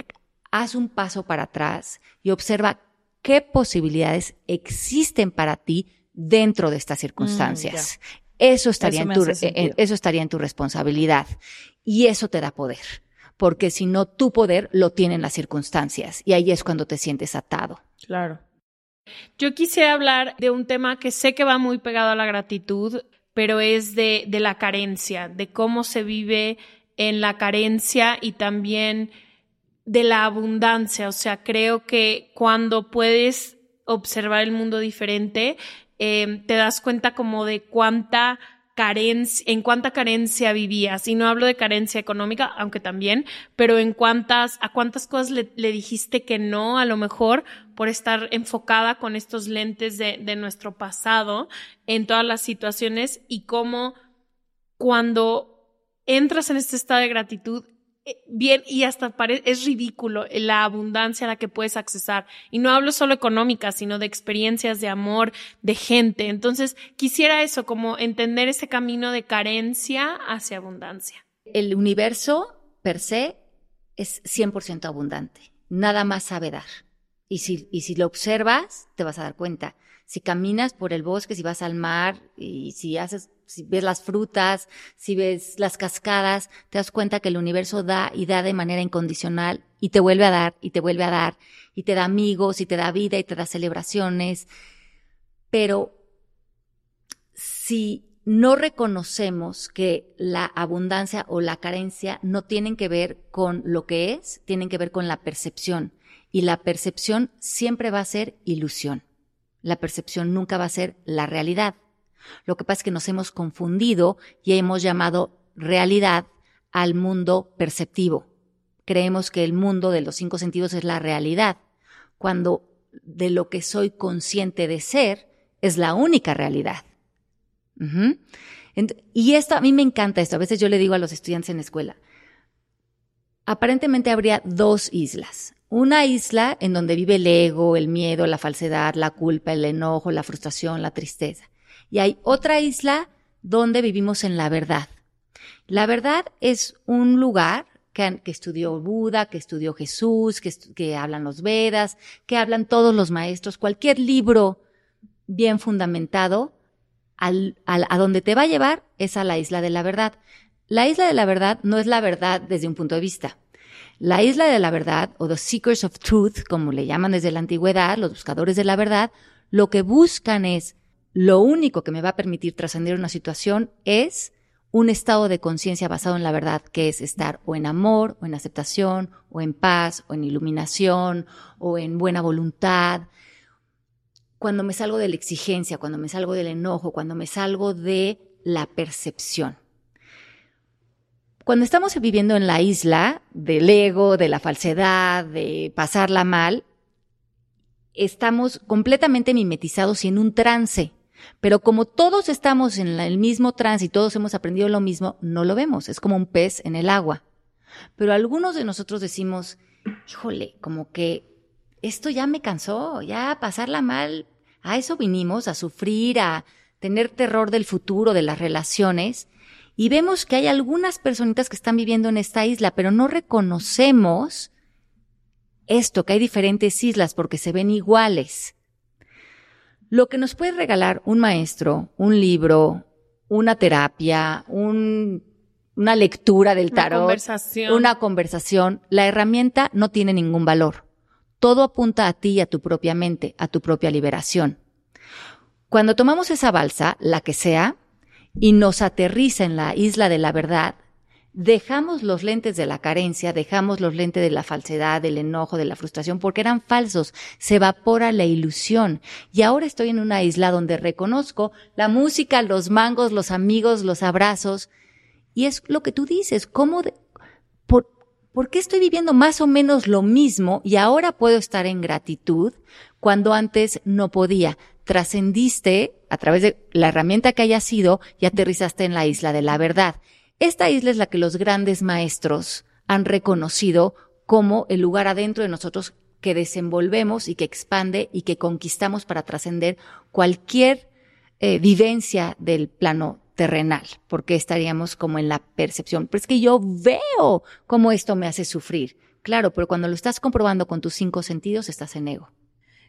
haz un paso para atrás y observa qué posibilidades existen para ti dentro de estas mm, circunstancias. Eso estaría, en tu, eh, eso estaría en tu responsabilidad. Y eso te da poder. Porque si no, tu poder lo tienen las circunstancias. Y ahí es cuando te sientes atado.
Claro.
Yo quisiera hablar de un tema que sé que va muy pegado a la gratitud, pero es de, de la carencia, de cómo se vive en la carencia y también de la abundancia. O sea, creo que cuando puedes observar el mundo diferente, Em, te das cuenta como de cuánta carencia, en cuánta carencia vivías. Y no hablo de carencia económica, aunque también, pero en cuántas, a cuántas cosas le, dijiste que no, a lo mejor por estar enfocada con estos lentes de, nuestro pasado en todas las situaciones y cómo cuando entras en este estado de gratitud bien y hasta es ridículo la abundancia a la que puedes accesar. Y no hablo solo económica, sino de experiencias, de amor, de gente. Entonces, quisiera eso, como entender ese camino de carencia hacia abundancia.
El universo per se es 100% abundante. Nada más sabe dar. Y si, y si lo observas, te vas a dar cuenta. Si caminas por el bosque, si vas al mar y si haces si ves las frutas, si ves las cascadas, te das cuenta que el universo da y da de manera incondicional y te vuelve a dar y te vuelve a dar y te da amigos y te da vida y te da celebraciones. Pero si no reconocemos que la abundancia o la carencia no tienen que ver con lo que es, tienen que ver con la percepción. Y la percepción siempre va a ser ilusión. La percepción nunca va a ser la realidad. Lo que pasa es que nos hemos confundido y hemos llamado realidad al mundo perceptivo. Creemos que el mundo de los cinco sentidos es la realidad, cuando de lo que soy consciente de ser es la única realidad. Y esto, a mí me encanta esto. A veces yo le digo a los estudiantes en la escuela, aparentemente habría dos islas. Una isla en donde vive el ego, el miedo, la falsedad, la culpa, el enojo, la frustración, la tristeza y hay otra isla donde vivimos en la verdad. La verdad es un lugar que, estudió Buda, que estudió Jesús, que, hablan los Vedas, que hablan todos los maestros, cualquier libro bien fundamentado, a donde te va a llevar es a la isla de la verdad. La isla de la verdad no es la verdad desde un punto de vista. La isla de la verdad, o the seekers of truth, como le llaman desde la antigüedad, los buscadores de la verdad, lo que buscan es lo único que me va a permitir trascender una situación es un estado de conciencia basado en la verdad, que es estar o en amor, o en aceptación, o en paz, o en iluminación, o en buena voluntad. Cuando me salgo de la exigencia, cuando me salgo del enojo, cuando me salgo de la percepción. Cuando estamos viviendo en la isla del ego, de la falsedad, de pasarla mal, estamos completamente mimetizados y en un trance. Pero como todos estamos en el mismo trance y todos hemos aprendido lo mismo, no lo vemos. Es como un pez en el agua. Pero algunos de nosotros decimos, híjole, como que esto ya me cansó, ya pasarla mal. A eso vinimos, a sufrir, a tener terror del futuro, de las relaciones. Y vemos que hay algunas personitas que están viviendo en esta isla, pero no reconocemos esto, que hay diferentes islas porque se ven iguales. Lo que nos puede regalar un maestro, un libro, una terapia, una lectura del tarot,
una conversación.
una conversación, la herramienta no tiene ningún valor. Todo apunta a ti y a tu propia mente, a tu propia liberación. Cuando tomamos esa balsa, la que sea, y nos aterriza en la isla de la verdad, dejamos los lentes de la carencia, dejamos los lentes de la falsedad, del enojo, de la frustración, porque eran falsos. Se evapora la ilusión. Y ahora estoy en una isla donde reconozco la música, los mangos, los amigos, los abrazos. Y es lo que tú dices, ¿cómo, por, ¿por qué estoy viviendo más o menos lo mismo y ahora puedo estar en gratitud cuando antes no podía? Trascendiste a través de la herramienta que haya sido y aterrizaste en la isla de la verdad. Esta isla es la que los grandes maestros han reconocido como el lugar adentro de nosotros que desenvolvemos y que expande y que conquistamos para trascender cualquier eh, vivencia del plano terrenal, porque estaríamos como en la percepción. Pero es que yo veo cómo esto me hace sufrir. Claro, pero cuando lo estás comprobando con tus cinco sentidos, estás en ego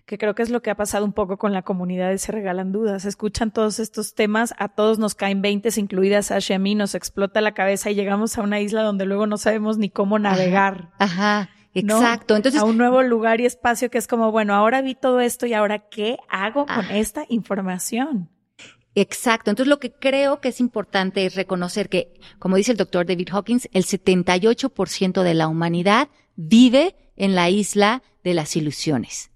que creo que es lo que ha pasado un poco con la comunidad de Se Regalan Dudas. Escuchan todos estos temas, a todos nos caen veintes, incluidas a a mí, nos explota la cabeza y llegamos a una isla donde luego no sabemos ni cómo navegar.
Ajá. Exacto. Entonces,
a un nuevo lugar y espacio que es como, bueno, ahora vi todo esto y ahora qué hago con
Ah.
esta información.
Exacto. Entonces lo que creo que es importante es reconocer que, como dice el doctor David Hawkins, el 78% de la humanidad vive en la isla de las ilusiones.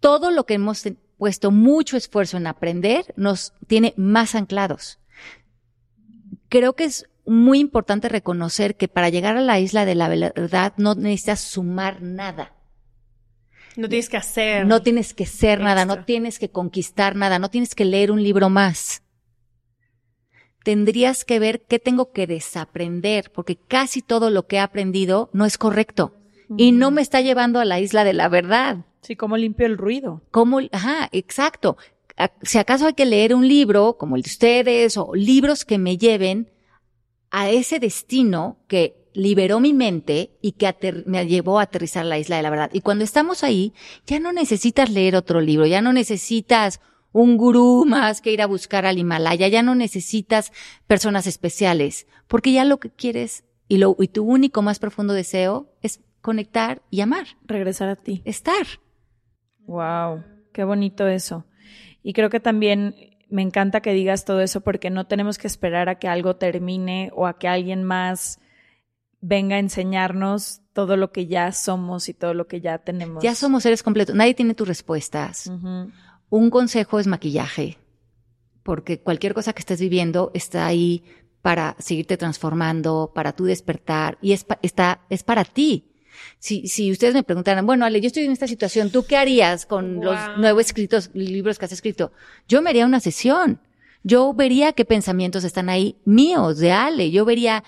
Todo lo que hemos puesto mucho esfuerzo en aprender nos tiene más anclados. Creo que es muy importante reconocer que para llegar a la isla de la verdad no necesitas sumar nada.
No tienes que hacer.
No tienes que ser nada, no tienes que conquistar nada, no tienes que leer un libro más. Tendrías que ver qué tengo que desaprender, porque casi todo lo que he aprendido no es correcto y no me está llevando a la isla de la verdad.
Sí, cómo limpio el ruido.
¿Cómo? Ajá, exacto. Si acaso hay que leer un libro como el de ustedes o libros que me lleven a ese destino que liberó mi mente y que me llevó a aterrizar a la isla de la verdad. Y cuando estamos ahí, ya no necesitas leer otro libro, ya no necesitas un gurú más que ir a buscar al Himalaya, ya no necesitas personas especiales, porque ya lo que quieres y, lo, y tu único más profundo deseo es conectar y amar,
Regresar a ti.
estar.
Wow, qué bonito eso. Y creo que también me encanta que digas todo eso porque no tenemos que esperar a que algo termine o a que alguien más venga a enseñarnos todo lo que ya somos y todo lo que ya tenemos.
Ya somos seres completos, nadie tiene tus respuestas. Un consejo es maquillaje, porque cualquier cosa que estés viviendo está ahí para seguirte transformando, para tú despertar, y es, pa- está, es para ti. Si, si ustedes me preguntaran, bueno, Ale, yo estoy en esta situación, ¿tú qué harías con los nuevos escritos, libros que has escrito? Yo me haría una sesión. Yo vería qué pensamientos están ahí míos, de Ale. Yo vería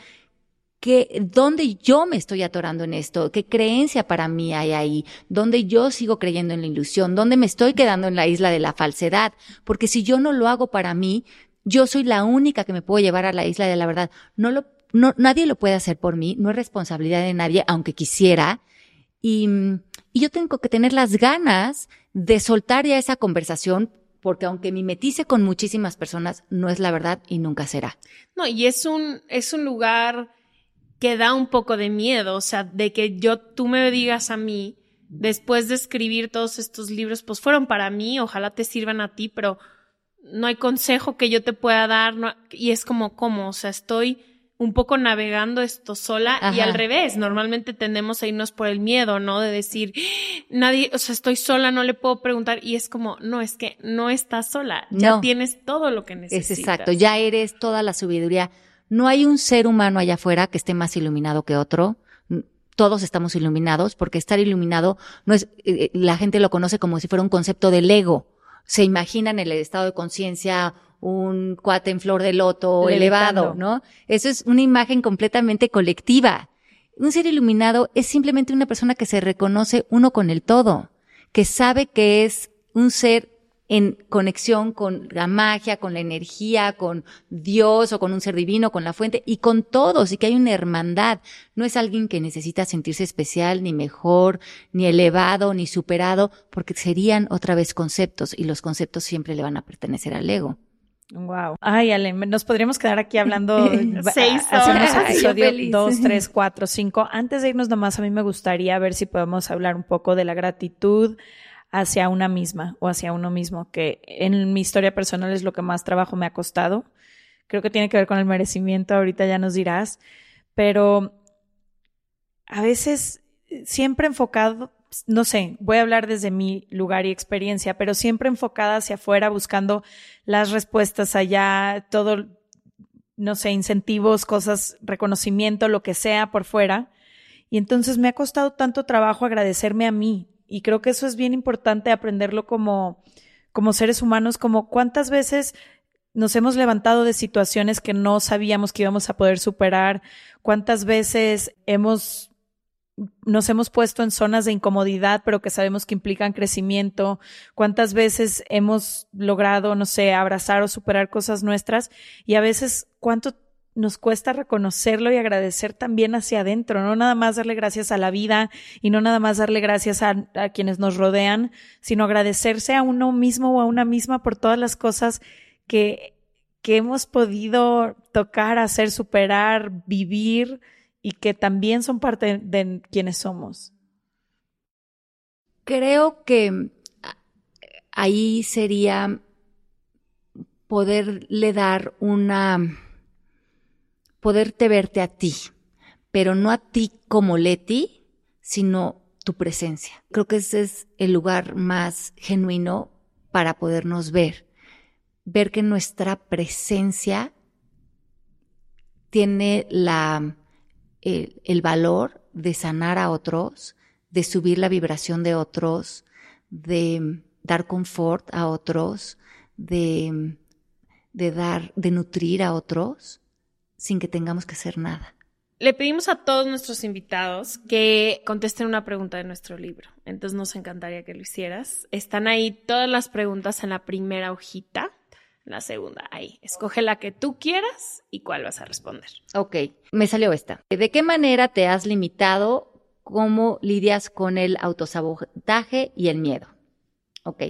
que, dónde yo me estoy atorando en esto, qué creencia para mí hay ahí, dónde yo sigo creyendo en la ilusión, dónde me estoy quedando en la isla de la falsedad, porque si yo no lo hago para mí, yo soy la única que me puedo llevar a la isla de la verdad. No lo, no, nadie lo puede hacer por mí, no es responsabilidad de nadie, aunque quisiera. Y, y yo tengo que tener las ganas de soltar ya esa conversación, porque aunque mimetice con muchísimas personas, no es la verdad y nunca será.
No, y es un, es un lugar que da un poco de miedo, o sea, de que yo, tú me digas a mí, después de escribir todos estos libros, pues fueron para mí, ojalá te sirvan a ti, pero no hay consejo que yo te pueda dar, no, y es como, ¿cómo? O sea, estoy un poco navegando esto sola y al revés, normalmente tendemos a irnos por el miedo, ¿no? De decir, nadie, o sea, estoy sola, no le puedo preguntar y es como, no, es que no estás sola, ya
No.
tienes todo lo que necesitas.
Es exacto, ya eres toda la sabiduría. No hay un ser humano allá afuera que esté más iluminado que otro. Todos estamos iluminados porque estar iluminado no es, eh, eh, la gente lo conoce como si fuera un concepto del ego. Se imaginan el estado de conciencia un cuate en flor de loto
Levitando.
elevado, ¿no? Eso es una imagen completamente colectiva. Un ser iluminado es simplemente una persona que se reconoce uno con el todo, que sabe que es un ser en conexión con la magia, con la energía, con Dios o con un ser divino, con la fuente y con todos y que hay una hermandad. No es alguien que necesita sentirse especial, ni mejor, ni elevado, ni superado, porque serían otra vez conceptos y los conceptos siempre le van a pertenecer al ego.
Wow. Ay, Ale, nos podríamos quedar aquí hablando
Seis horas.
episodio. 2, 3, 4, 5. Antes de irnos nomás, a mí me gustaría ver si podemos hablar un poco de la gratitud hacia una misma o hacia uno mismo, que en mi historia personal es lo que más trabajo me ha costado. Creo que tiene que ver con el merecimiento, ahorita ya nos dirás, pero a veces siempre enfocado, no sé, voy a hablar desde mi lugar y experiencia, pero siempre enfocada hacia afuera, buscando las respuestas allá, todo, no sé, incentivos, cosas, reconocimiento, lo que sea por fuera. Y entonces me ha costado tanto trabajo agradecerme a mí. Y creo que eso es bien importante aprenderlo como, como seres humanos, como cuántas veces nos hemos levantado de situaciones que no sabíamos que íbamos a poder superar, cuántas veces hemos nos hemos puesto en zonas de incomodidad, pero que sabemos que implican crecimiento, cuántas veces hemos logrado, no sé, abrazar o superar cosas nuestras y a veces cuánto nos cuesta reconocerlo y agradecer también hacia adentro, no nada más darle gracias a la vida y no nada más darle gracias a, a quienes nos rodean, sino agradecerse a uno mismo o a una misma por todas las cosas que, que hemos podido tocar, hacer, superar, vivir y que también son parte de quienes somos.
Creo que ahí sería poderle dar una, poderte verte a ti, pero no a ti como Leti, sino tu presencia. Creo que ese es el lugar más genuino para podernos ver. Ver que nuestra presencia tiene la, el, valor de sanar a otros, de subir la vibración de otros, de dar confort a otros, de, de dar, de nutrir a otros, sin que tengamos que hacer nada.
Le pedimos a todos nuestros invitados que contesten una pregunta de nuestro libro. Entonces nos encantaría que lo hicieras. Están ahí todas las preguntas en la primera hojita. La segunda, ahí. Escoge la que tú quieras y cuál vas a responder.
Ok, me salió esta. ¿De qué manera te has limitado? ¿Cómo lidias con el autosabotaje y el miedo? Ok.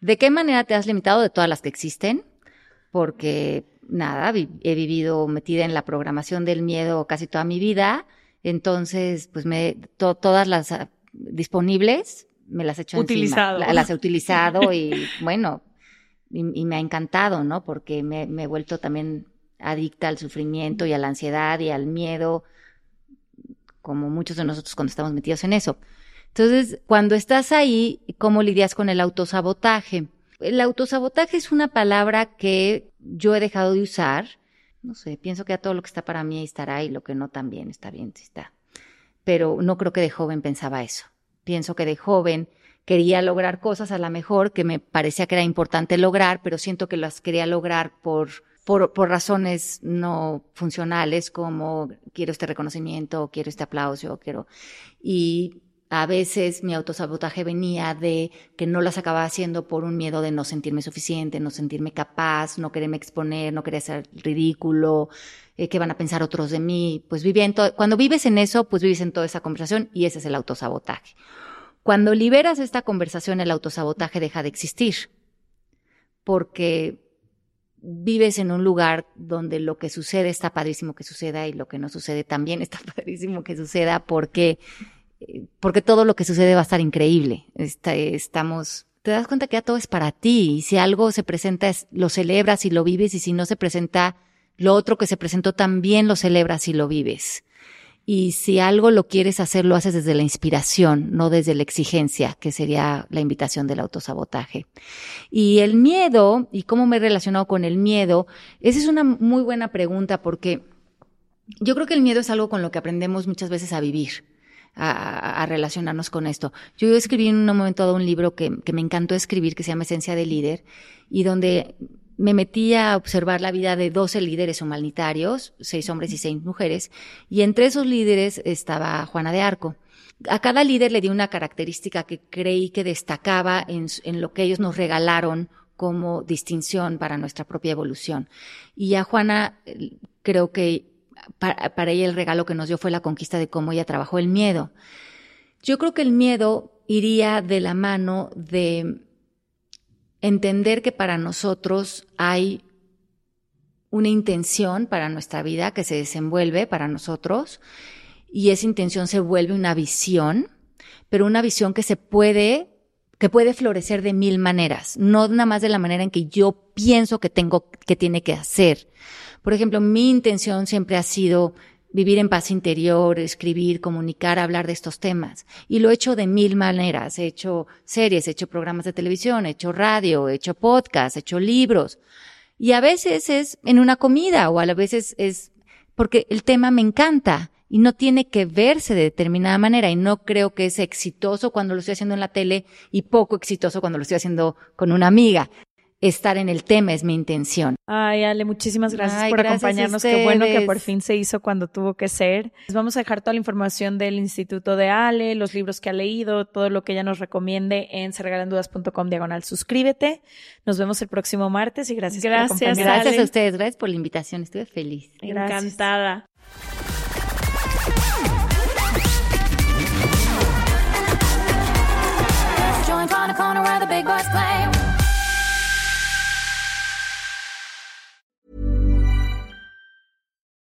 ¿De qué manera te has limitado de todas las que existen? Porque, nada, vi he vivido metida en la programación del miedo casi toda mi vida. Entonces, pues me, to todas las uh, disponibles me las he hecho
Utilizado.
encima. Las he utilizado y, bueno, y, me ha encantado, ¿no? Porque me, he vuelto también adicta al sufrimiento y a la ansiedad y al miedo, como muchos de nosotros cuando estamos metidos en eso. Entonces, cuando estás ahí, ¿cómo lidias con el autosabotaje? El autosabotaje es una palabra que yo he dejado de usar. No sé, pienso que a todo lo que está para mí estará y lo que no también está bien, está. Pero no creo que de joven pensaba eso. Pienso que de joven quería lograr cosas a lo mejor que me parecía que era importante lograr, pero siento que las quería lograr por, por, por razones no funcionales, como quiero este reconocimiento, quiero este aplauso, quiero. Y a veces mi autosabotaje venía de que no las acababa haciendo por un miedo de no sentirme suficiente, no sentirme capaz, no quererme exponer, no querer ser ridículo, eh, qué van a pensar otros de mí. Pues vivía en todo, cuando vives en eso, pues vives en toda esa conversación y ese es el autosabotaje. Cuando liberas esta conversación, el autosabotaje deja de existir. Porque vives en un lugar donde lo que sucede está padrísimo que suceda y lo que no sucede también está padrísimo que suceda porque, porque todo lo que sucede va a estar increíble. Está, estamos te das cuenta que ya todo es para ti. Y si algo se presenta, lo celebras y lo vives. Y si no se presenta, lo otro que se presentó también lo celebras y lo vives. Y si algo lo quieres hacer, lo haces desde la inspiración, no desde la exigencia, que sería la invitación del autosabotaje. Y el miedo, y cómo me he relacionado con el miedo, esa es una muy buena pregunta porque yo creo que el miedo es algo con lo que aprendemos muchas veces a vivir. A, relacionarnos con esto. Yo escribí en un momento dado un libro que, que me encantó escribir, que se llama Esencia de Líder, y donde me metí a observar la vida de 12 líderes humanitarios, seis hombres y seis mujeres, y entre esos líderes estaba Juana de Arco. A cada líder le di una característica que creí que destacaba en, lo que ellos nos regalaron como distinción para nuestra propia evolución. Y a Juana creo que para, para ella el regalo que nos dio fue la conquista de cómo ella trabajó el miedo. Yo creo que el miedo iría de la mano de entender que para nosotros hay una intención para nuestra vida que se desenvuelve para nosotros y esa intención se vuelve una visión, pero una visión que se puede que puede florecer de mil maneras, no nada más de la manera en que yo pienso que tengo que tiene que hacer. Por ejemplo, mi intención siempre ha sido vivir en paz interior, escribir, comunicar, hablar de estos temas. Y lo he hecho de mil maneras. He hecho series, he hecho programas de televisión, he hecho radio, he hecho podcast, he hecho libros. Y a veces es en una comida o a veces es porque el tema me encanta y no tiene que verse de determinada manera y no creo que es exitoso cuando lo estoy haciendo en la tele y poco exitoso cuando lo estoy haciendo con una amiga estar en el tema es mi intención.
Ay, Ale, muchísimas gracias por acompañarnos. Qué bueno que por fin se hizo cuando tuvo que ser. Les vamos a dejar toda la información del Instituto de Ale, los libros que ha leído, todo lo que ella nos recomiende en serregalandudas.com diagonal. Suscríbete. Nos vemos el próximo martes y gracias,
gracias
por acompañarnos.
Gracias a ustedes, gracias por la invitación. Estuve feliz.
Encantada.